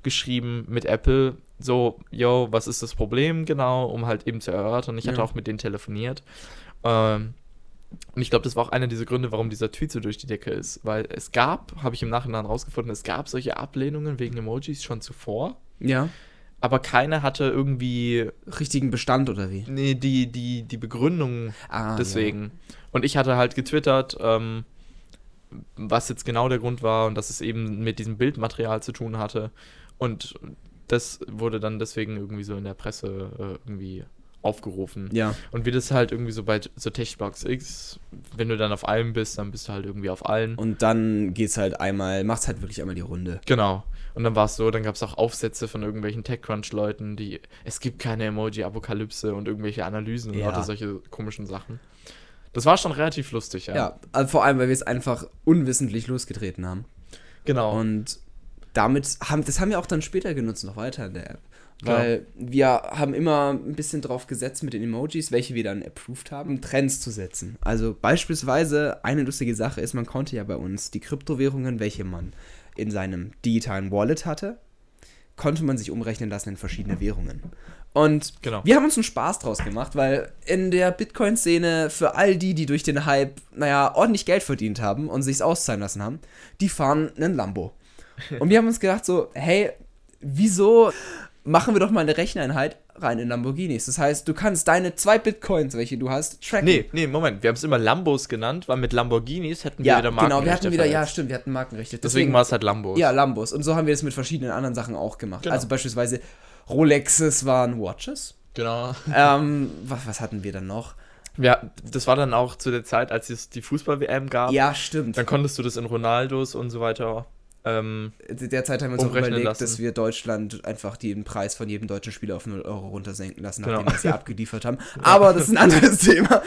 geschrieben mit Apple, so, yo, was ist das Problem genau, um halt eben zu erörtern. Ich hatte Ja. auch mit denen telefoniert. Ähm, und ich glaube, das war auch einer dieser Gründe, warum dieser Tweet so durch die Decke ist. Weil es gab, habe ich im Nachhinein rausgefunden, es gab solche Ablehnungen wegen Emojis schon zuvor. Ja. Aber keine hatte irgendwie Richtigen Bestand oder wie? nee, die, die, die Begründung Ah, deswegen. Und ich hatte halt getwittert, ähm, was jetzt genau der Grund war und dass es eben mit diesem Bildmaterial zu tun hatte. Und das wurde dann deswegen irgendwie so in der Presse äh, irgendwie aufgerufen. Ja. Und wie das halt irgendwie so bei so Techbox X, wenn du dann auf allem bist, dann bist du halt irgendwie auf allen. Und dann geht's halt einmal, macht's halt wirklich einmal die Runde. Genau. Und dann war es so, dann gab es auch Aufsätze von irgendwelchen TechCrunch-Leuten, die, es gibt keine Emoji-Apokalypse und irgendwelche Analysen und Ja. lauter solche komischen Sachen. Das war schon relativ lustig, ja. Ja, also vor allem, weil wir es einfach unwissentlich losgetreten haben. Genau. Und damit haben, das haben wir auch dann später genutzt, noch weiter in der App. Weil wir haben immer ein bisschen drauf gesetzt mit den Emojis, welche wir dann approved haben, Trends zu setzen. Also beispielsweise eine lustige Sache ist, man konnte ja bei uns die Kryptowährungen, welche man in seinem digitalen Wallet hatte, konnte man sich umrechnen lassen in verschiedene Währungen. Und Genau. wir haben uns einen Spaß draus gemacht, weil in der Bitcoin-Szene für all die, die durch den Hype, naja, ordentlich Geld verdient haben und sich's auszahlen lassen haben, die fahren einen Lambo. Und wir haben uns gedacht so, hey, wieso machen wir doch mal eine Recheneinheit rein in Lamborghinis? Das heißt, du kannst deine zwei Bitcoins, welche du hast, tracken. Nee, nee, Moment. Wir haben es immer Lambos genannt, weil mit Lamborghinis hätten wir ja, wieder genau, wir Markenrechte hatten wieder, ja, stimmt, wir hatten Markenrechte. Deswegen war es halt Lambos. Ja, Lambos. Und so haben wir das mit verschiedenen anderen Sachen auch gemacht. Genau. Also beispielsweise Rolexes waren Watches. Genau. ähm, was, was hatten wir dann noch? Ja, das war dann auch zu der Zeit, als es die Fußball-WM gab. Ja, stimmt. Dann konntest du das in Ronaldos und so weiter. Ähm, Derzeit haben wir uns auch überlegt, lassen. dass wir Deutschland einfach den Preis von jedem deutschen Spieler auf 0 Euro runtersenken lassen, nachdem Genau. wir sie abgeliefert haben. Aber das ist ein anderes Thema.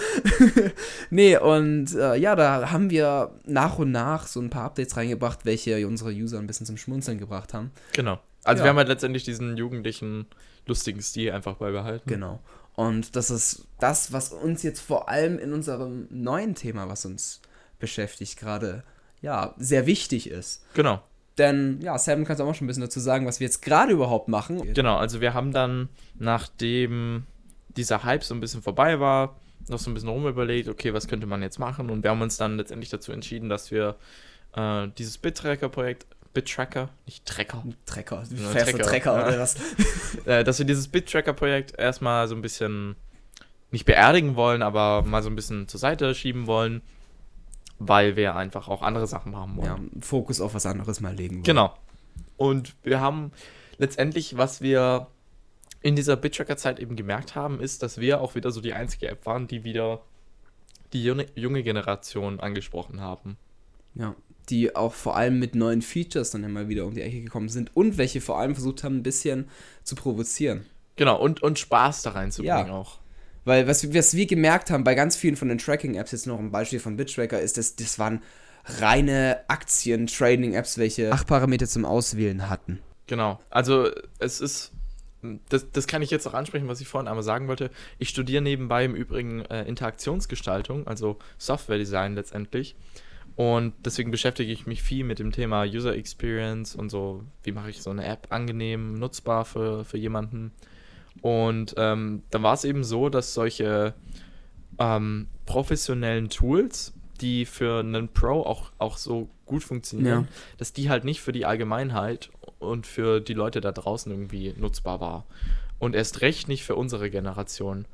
nee, und äh, ja, da haben wir nach und nach so ein paar Updates reingebracht, welche unsere User ein bisschen zum Schmunzeln gebracht haben. genau. Also Ja. wir haben halt letztendlich diesen jugendlichen, lustigen Stil einfach beibehalten. Genau. Und das ist das, was uns jetzt vor allem in unserem neuen Thema, was uns beschäftigt, gerade ja, sehr wichtig ist. Genau. Denn, ja, Sam, kannst du auch mal schon ein bisschen dazu sagen, was wir jetzt gerade überhaupt machen? Genau, also wir haben dann, nachdem dieser Hype so ein bisschen vorbei war, noch so ein bisschen rumüberlegt, okay, was könnte man jetzt machen? Und wir haben uns dann letztendlich dazu entschieden, dass wir äh, dieses Bit-Tracker-Projekt, Bit-Tracker, nicht Tracker, Trecker. Ja, fährst du Trecker, Trecker ja. oder was? äh, dass wir dieses Bit-Tracker-Projekt erstmal so ein bisschen nicht beerdigen wollen, aber mal so ein bisschen zur Seite schieben wollen, weil wir einfach auch andere Sachen machen wollen. Ja, Fokus auf was anderes mal legen. wollen. Genau. Und wir haben letztendlich, was wir in dieser Bittracker-Zeit eben gemerkt haben, ist, dass wir auch wieder so die einzige App waren, die wieder die junge, Generation angesprochen haben. Ja. Die auch vor allem mit neuen Features dann immer wieder um die Ecke gekommen sind und welche vor allem versucht haben, ein bisschen zu provozieren. Genau, und, und Spaß da reinzubringen Ja. auch. Weil was, was wir gemerkt haben bei ganz vielen von den Tracking-Apps, jetzt noch ein Beispiel von BitTracker, ist, dass das waren reine Aktien-Trading-Apps, welche acht Parameter zum Auswählen hatten. Genau. Also es ist, das, das kann ich jetzt auch ansprechen, was ich vorhin einmal sagen wollte. Ich studiere nebenbei im Übrigen äh, Interaktionsgestaltung, also Software-Design letztendlich. Und deswegen beschäftige ich mich viel mit dem Thema User Experience und so, wie mache ich so eine App angenehm, nutzbar für, für jemanden. Und ähm, dann war es eben so, dass solche ähm, professionellen Tools, die für einen Pro auch, auch so gut funktionieren, Ja. dass die halt nicht für die Allgemeinheit und für die Leute da draußen irgendwie nutzbar war. Und erst recht nicht für unsere Generation.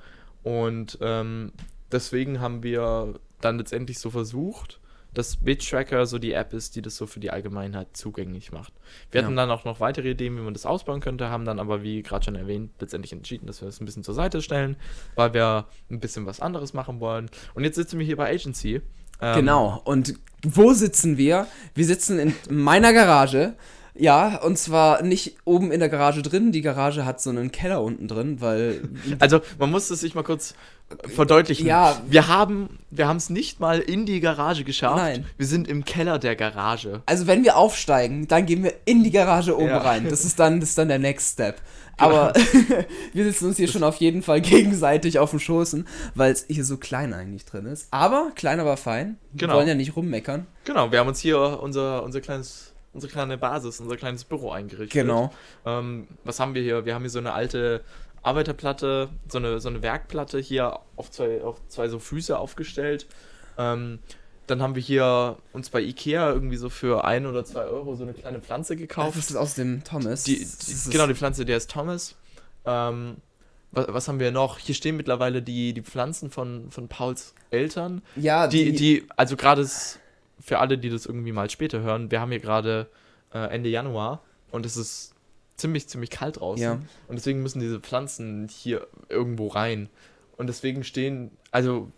Und ähm, deswegen haben wir dann letztendlich so versucht, dass BitTracker so die App ist, die das so für die Allgemeinheit zugänglich macht. Wir Ja. hatten dann auch noch weitere Ideen, wie man das ausbauen könnte, haben dann aber, wie gerade schon erwähnt, letztendlich entschieden, dass wir das ein bisschen zur Seite stellen, weil wir ein bisschen was anderes machen wollen. Und jetzt sitzen wir hier bei Agency. Ähm, Genau. Und wo sitzen wir? Wir sitzen in meiner Garage. Ja, und zwar nicht oben in der Garage drin. Die Garage hat so einen Keller unten drin, weil. Also, man muss es sich mal kurz verdeutlichen. Ja. Wir haben wir es nicht mal in die Garage geschafft. Nein. Wir sind im Keller der Garage. Also wenn wir aufsteigen, dann gehen wir in die Garage oben Ja. rein. Das ist dann, das ist dann der Next Step. Aber wir sitzen uns hier schon auf jeden Fall gegenseitig auf dem Schoßen, weil es hier so klein eigentlich drin ist. Aber klein, aber fein. Wir Genau. wollen ja nicht rummeckern. Genau, wir haben uns hier unser, unser kleines, unsere kleine Basis, unser kleines Büro eingerichtet. Genau. Ähm, was haben wir hier? Wir haben hier so eine alte Arbeiterplatte, so eine, so eine Werkplatte hier auf zwei, auf zwei so Füße aufgestellt. Ähm, dann haben wir hier uns bei Ikea irgendwie so für ein oder zwei Euro so eine kleine Pflanze gekauft. Das ist aus dem Thomas. Die, die, ist- genau, die Pflanze, der ist Thomas. Ähm, was, was haben wir noch? Hier stehen mittlerweile die, die Pflanzen von, von Pauls Eltern. Ja, Die, die, also gerade s- für alle, die das irgendwie mal später hören, wir haben hier gerade äh, Ende Januar und es ist ziemlich, ziemlich kalt draußen. Ja. Und deswegen müssen diese Pflanzen hier irgendwo rein. Und deswegen stehen, also,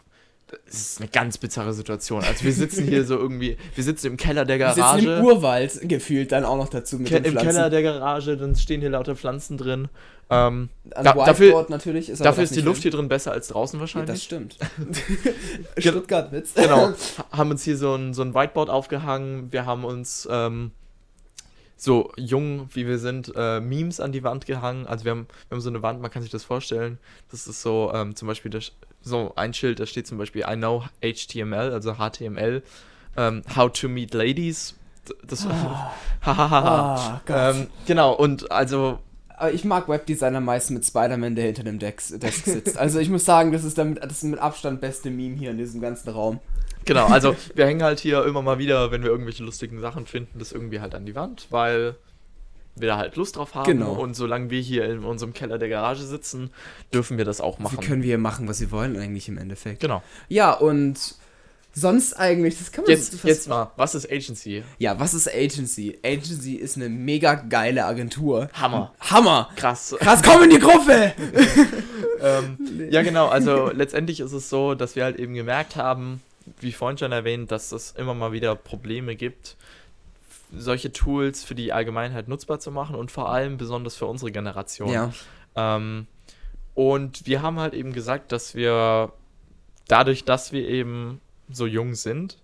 das ist eine ganz bizarre Situation. Also wir sitzen hier so irgendwie, wir sitzen im Keller der Wir sitzen Garage. im Urwald gefühlt dann auch noch dazu mit Ke den Im Pflanzen. Keller der Garage, dann stehen hier lauter Pflanzen drin. Ähm, An Da- dafür- natürlich ist dafür das ist die Luft drin. hier drin besser als draußen Ja, wahrscheinlich. das stimmt. Stuttgart-Witz. genau. Ha- haben uns hier so ein, so ein Whiteboard aufgehangen. Wir haben uns ähm, so jung, wie wir sind, äh, Memes an die Wand gehangen. Also wir haben, wir haben so eine Wand, man kann sich das vorstellen. Das ist so ähm, zum Beispiel das, so ein Schild, da steht zum Beispiel I know HTML, also HTML. Ähm, how to meet ladies. Das Hahaha. Ah, Gott. ähm, genau, und also Aber ich mag Webdesigner meist mit Spider-Man, der hinter dem Desk, Desk sitzt. Also ich muss sagen, das ist, damit, das ist mit Abstand beste Meme hier in diesem ganzen Raum. Genau, also wir hängen halt hier immer mal wieder, wenn wir irgendwelche lustigen Sachen finden, das irgendwie halt an die Wand, weil wir da halt Lust drauf haben. Genau. Und solange wir hier in unserem Keller der Garage sitzen, dürfen wir das auch machen. Wie können wir hier machen, was wir wollen eigentlich im Endeffekt? genau. Ja, und sonst eigentlich, das kann man Jetzt, fast- jetzt mal, was ist Agency? Ja, was ist Agency? Agency ist eine mega geile Agentur. Hammer. Hammer! Krass. Krass, komm in die Gruppe! ähm, ja, genau, also letztendlich ist es so, dass wir halt eben gemerkt haben, wie vorhin schon erwähnt, dass es immer mal wieder Probleme gibt, solche Tools für die Allgemeinheit nutzbar zu machen und vor allem besonders für unsere Generation. Ja, Ähm, und wir haben halt eben gesagt, dass wir dadurch, dass wir eben so jung sind,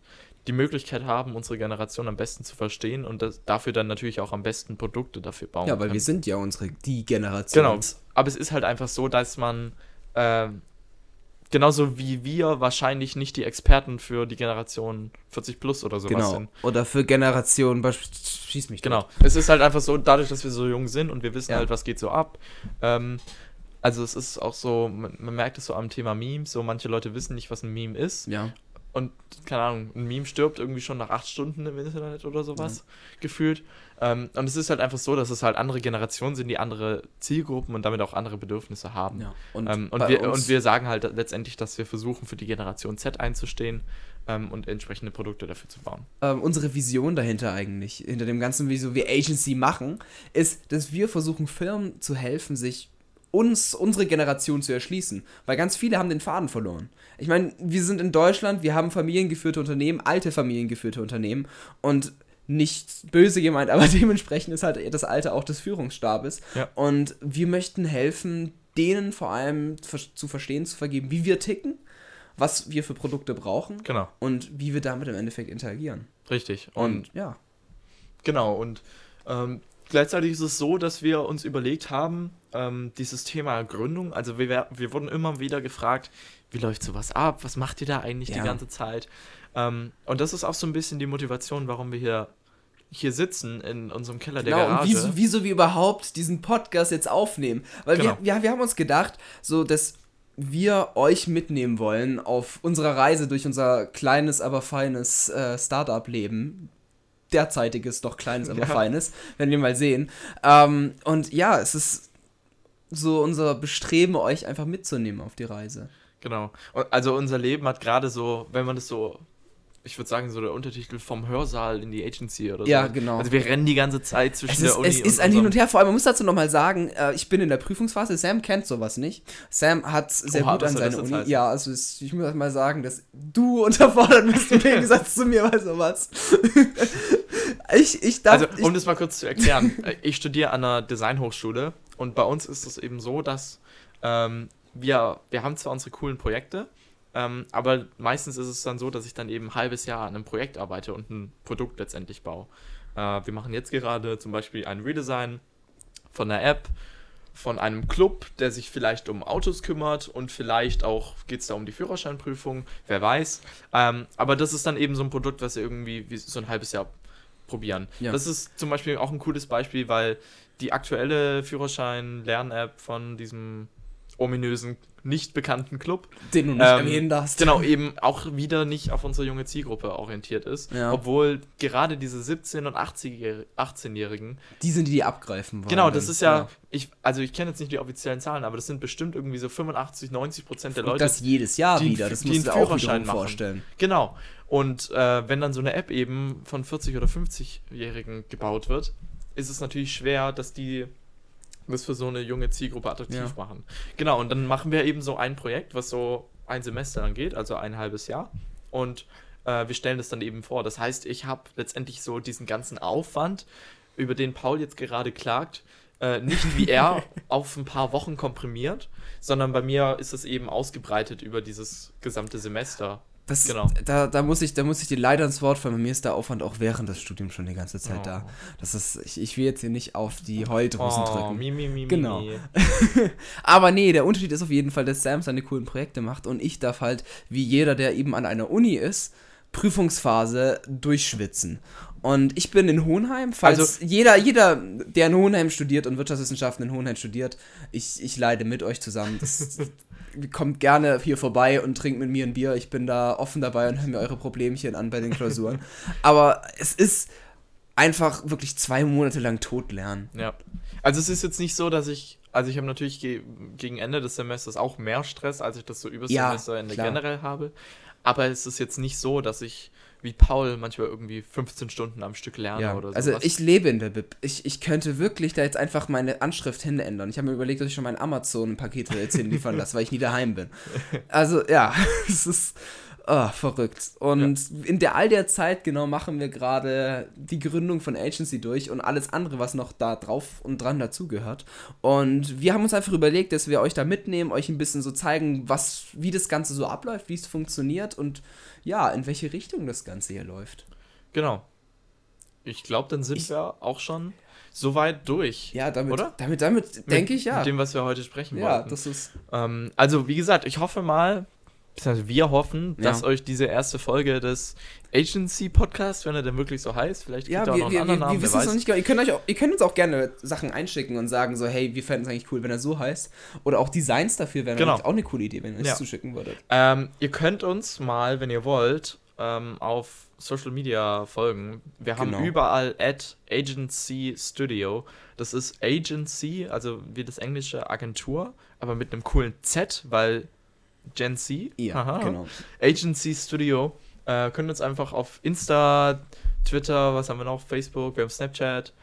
die Möglichkeit haben, unsere Generation am besten zu verstehen und das, dafür dann natürlich auch am besten Produkte dafür bauen ja weil können. wir sind ja unsere, die Generation. Genau. Aber es ist halt einfach so, dass man ähm, genauso wie wir wahrscheinlich nicht die Experten für die Generation 40 plus oder sowas Genau. sind. Oder für Generationen, beispielsweise, schieß mich Genau. tot. Es ist halt einfach so, dadurch, dass wir so jung sind und wir wissen Ja. halt, was geht so ab. Ähm, also es ist auch so, man, man merkt es so am Thema Memes, so manche Leute wissen nicht, was ein Meme ist. Ja. Und keine Ahnung, ein Meme stirbt irgendwie schon nach acht Stunden im Internet oder sowas, gefühlt. Ähm, und es ist halt einfach so, dass es halt andere Generationen sind, die andere Zielgruppen und damit auch andere Bedürfnisse haben. ja. Und, Ähm, und, wir, und wir sagen halt letztendlich, dass wir versuchen, für die Generation Z einzustehen ähm, und entsprechende Produkte dafür zu bauen. ähm, unsere Vision dahinter eigentlich, hinter dem Ganzen, wieso wir Agency machen, ist, dass wir versuchen, Firmen zu helfen, sich uns, unsere Generation zu erschließen. Weil ganz viele haben den Faden verloren. Ich meine, wir sind in Deutschland, wir haben familiengeführte Unternehmen, alte familiengeführte Unternehmen und nicht böse gemeint, aber dementsprechend ist halt das Alter auch des Führungsstabes. Ja. Und wir möchten helfen, denen vor allem zu verstehen, zu vergeben, wie wir ticken, was wir für Produkte brauchen Genau, und wie wir damit im Endeffekt interagieren. richtig. Und ja. Genau, und ähm, gleichzeitig ist es so, dass wir uns überlegt haben, ähm, dieses Thema Gründung, also wir, wir wurden immer wieder gefragt, wie läuft sowas ab, was macht ihr da eigentlich Ja. die ganze Zeit? Ähm, und das ist auch so ein bisschen die Motivation, warum wir hier, hier sitzen in unserem Keller der Genau, und Garage. wieso, wieso wir überhaupt diesen Podcast jetzt aufnehmen. Weil Genau. wir, ja, wir haben uns gedacht, so dass wir euch mitnehmen wollen auf unserer Reise durch unser kleines, aber feines äh, Startup-Leben. Derzeitiges, doch kleines, aber Ja. feines, werden wir mal sehen. Ähm, und ja, es ist so unser Bestreben, euch einfach mitzunehmen auf die Reise. Genau. Also unser Leben hat gerade so, wenn man das so, ich würde sagen, so der Untertitel vom Hörsaal in die Agency oder so. Ja, genau. Also wir rennen die ganze Zeit zwischen Es der ist, Uni es ist ein Hin und Her, vor allem, man muss dazu nochmal sagen, äh, ich bin in der Prüfungsphase, Sam kennt sowas nicht. Sam hat sehr Oha, gut an soll seine das jetzt Uni. heißen? Ja, also ich muss mal sagen, dass du unterfordert bist im Gegensatz zu mir bei sowas. ich, ich darf. Also, um das mal kurz zu erklären, äh, ich studiere an einer Designhochschule und bei uns ist es eben so, dass ähm, wir, wir haben zwar unsere coolen Projekte, ähm, aber meistens ist es dann so, dass ich dann eben ein halbes Jahr an einem Projekt arbeite und ein Produkt letztendlich baue. Äh, wir machen jetzt gerade zum Beispiel ein Redesign von einer App, von einem Club, der sich vielleicht um Autos kümmert und vielleicht auch geht es da um die Führerscheinprüfung, wer weiß. Ähm, aber das ist dann eben so ein Produkt, was wir irgendwie wie so ein halbes Jahr probieren. Ja. Das ist zum Beispiel auch ein cooles Beispiel, weil die aktuelle Führerschein-Lern-App von diesem ominösen, nicht bekannten Club, den du nicht ähm, erwähnen darfst. genau, eben auch wieder nicht auf unsere junge Zielgruppe orientiert ist. Ja. Obwohl gerade diese 17- und 80-Jähr- 18-Jährigen Die sind die, die abgreifen wollen. Genau, das ist ja, ich, also ich kenne jetzt nicht die offiziellen Zahlen, aber das sind bestimmt irgendwie so 85, 90 Prozent der Und Leute. das jedes Jahr die- wieder. Das die musst du auch wiederum machen. vorstellen. Genau. Und äh, wenn dann so eine App eben von 40 oder 50-Jährigen gebaut wird, ist es natürlich schwer, dass die das für so eine junge Zielgruppe attraktiv Ja. machen. Genau, und dann machen wir eben so ein Projekt, was so ein Semester dann geht, also ein halbes Jahr. Und äh, wir stellen das dann eben vor. Das heißt, ich habe letztendlich so diesen ganzen Aufwand, über den Paul jetzt gerade klagt, äh, nicht wie er auf ein paar Wochen komprimiert, sondern bei mir ist es eben ausgebreitet über dieses gesamte Semester. Das, Genau. da, da, muss ich, da muss ich dir leider ins Wort fallen. Bei mir ist der Aufwand auch während des Studiums schon die ganze Zeit Oh. da. Das ist, ich, ich will jetzt hier nicht auf die Heuldrüsen Oh, drücken. mi, mi, mi, Genau. Aber nee, der Unterschied ist auf jeden Fall, dass Sam seine coolen Projekte macht und ich darf halt, wie jeder, der eben an einer Uni ist, Prüfungsphase durchschwitzen. Und ich bin in Hohenheim, falls Also- jeder, jeder, der in Hohenheim studiert und Wirtschaftswissenschaften in Hohenheim studiert, ich, ich leide mit euch zusammen. Das, kommt gerne hier vorbei und trinkt mit mir ein Bier. Ich bin da offen dabei und höre mir eure Problemchen an bei den Klausuren. Aber es ist einfach wirklich zwei Monate lang tot lernen. Ja. Also es ist jetzt nicht so, dass ich, also ich habe natürlich ge gegen Ende des Semesters auch mehr Stress, als ich das so übers Ja, Semester in der klar. generell habe. Aber es ist jetzt nicht so, dass ich wie Paul manchmal irgendwie 15 Stunden am Stück lerne Ja, oder so. also ich lebe in der Bib. Ich, ich könnte wirklich da jetzt einfach meine Anschrift hinändern. Ich habe mir überlegt, dass ich schon mein Amazon-Paket jetzt hinliefern lasse, weil ich nie daheim bin. Also ja, es ist ah, verrückt. Und in der all der Zeit genau machen wir gerade die Gründung von Agency durch und alles andere, was noch da drauf und dran dazugehört. Und wir haben uns einfach überlegt, dass wir euch da mitnehmen, euch ein bisschen so zeigen, was, wie das Ganze so abläuft, wie es funktioniert und ja, in welche Richtung das Ganze hier läuft. Genau. Ich glaube, dann sind Ich- wir auch schon so weit durch. Ja, damit, Oder? damit, damit denke ich ja. Mit dem, was wir heute sprechen ja, wollten. das ist. Ähm, also, wie gesagt, ich hoffe mal, wir hoffen, Ja. dass euch diese erste Folge des Agency Podcasts, wenn er denn wirklich so heißt, vielleicht gibt Ja, er auch wir, noch einen wir, anderen wir, Namen, wir wissen es noch nicht genau. Ihr könnt, euch auch, ihr könnt uns auch gerne Sachen einschicken und sagen so, hey, wir fänden es eigentlich cool, wenn er so heißt. Oder auch Designs dafür wären Genau. auch eine coole Idee, wenn ihr es Ja. zuschicken würdet. Ähm, ihr könnt uns mal, wenn ihr wollt, ähm, auf Social Media folgen. Wir haben Genau. überall at Agency Studio. Das ist Agency, also wie das englische Agentur, aber mit einem coolen Z, weil Gen Z. Ja, Aha. genau. Agency Studio. Äh, könnt uns einfach auf Insta, Twitter, was haben wir noch? Facebook, wir haben Snapchat.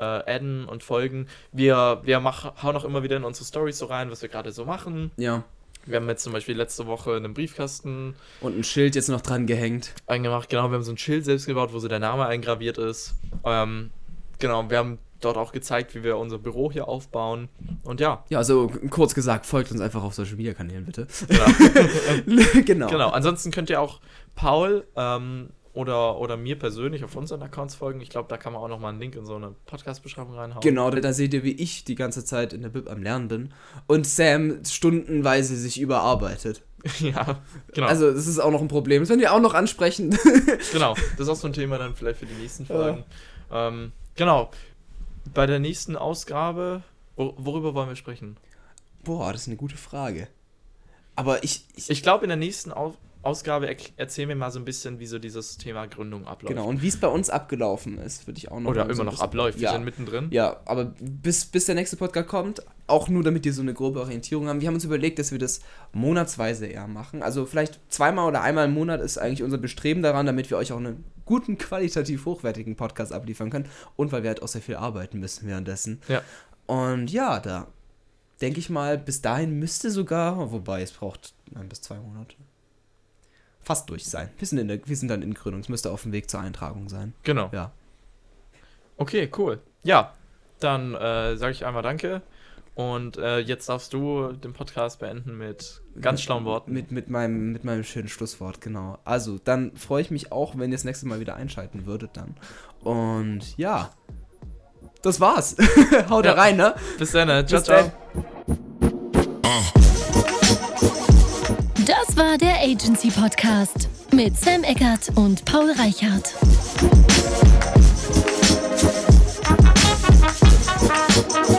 Äh, adden und folgen. Wir, wir mach, hauen auch immer wieder in unsere Stories so rein, was wir gerade so machen. Ja. Wir haben jetzt zum Beispiel letzte Woche einen Briefkasten Und ein Schild jetzt noch dran gehängt. eingemacht. Genau, wir haben so ein Schild selbst gebaut, wo so der Name eingraviert ist. Ähm, genau, wir haben dort auch gezeigt, wie wir unser Büro hier aufbauen. Und ja, Ja, also kurz gesagt, folgt uns einfach auf Social Media Kanälen, bitte. genau. genau. genau. Ansonsten könnt ihr auch Paul ähm, oder, oder mir persönlich auf unseren Accounts folgen. Ich glaube, da kann man auch nochmal einen Link in so eine Podcast-Beschreibung reinhauen. Genau, da seht ihr, wie ich die ganze Zeit in der Bib am Lernen bin und Sam stundenweise sich überarbeitet. ja, genau. Also, das ist auch noch ein Problem. Das werden wir auch noch ansprechen. genau. Das ist auch so ein Thema dann vielleicht für die nächsten Folgen. Ähm, genau. Bei der nächsten Ausgabe, wor worüber wollen wir sprechen? Boah, das ist eine gute Frage. Aber ich, ich, Ich glaube, in der nächsten Au Ausgabe er erzählen wir mal so ein bisschen, wie so dieses Thema Gründung abläuft. Genau, und wie es bei uns abgelaufen ist, würde ich auch noch Oder so immer ein noch abläuft. Wir Ja, sind mittendrin. ja, aber bis, bis der nächste Podcast kommt, auch nur damit ihr so eine grobe Orientierung haben. Wir haben uns überlegt, dass wir das monatsweise eher machen. Also vielleicht zweimal oder einmal im Monat ist eigentlich unser Bestreben daran, damit wir euch auch einen guten, qualitativ hochwertigen Podcast abliefern können. Und weil wir halt auch sehr viel arbeiten müssen währenddessen. Ja. Und ja, da denke ich mal, bis dahin müsste sogar, wobei es braucht ein bis zwei Monate. Fast durch sein. Wir sind, in der, wir sind dann in Gründung. Es müsste auf dem Weg zur Eintragung sein. Genau. Ja. Okay, cool. Ja, dann äh, sage ich einmal Danke. Und äh, jetzt darfst du den Podcast beenden mit ganz schlauen Worten. Mit, mit, meinem, mit meinem schönen Schlusswort, genau. Also, dann freue ich mich auch, wenn ihr das nächste Mal wieder einschalten würdet dann. Und ja, das war's. Haut ja. rein, ne? Bis dann, ne? ciao, ciao. Das war der Agency Podcast mit Sam Eckert und Paul Reichhardt. Thank you.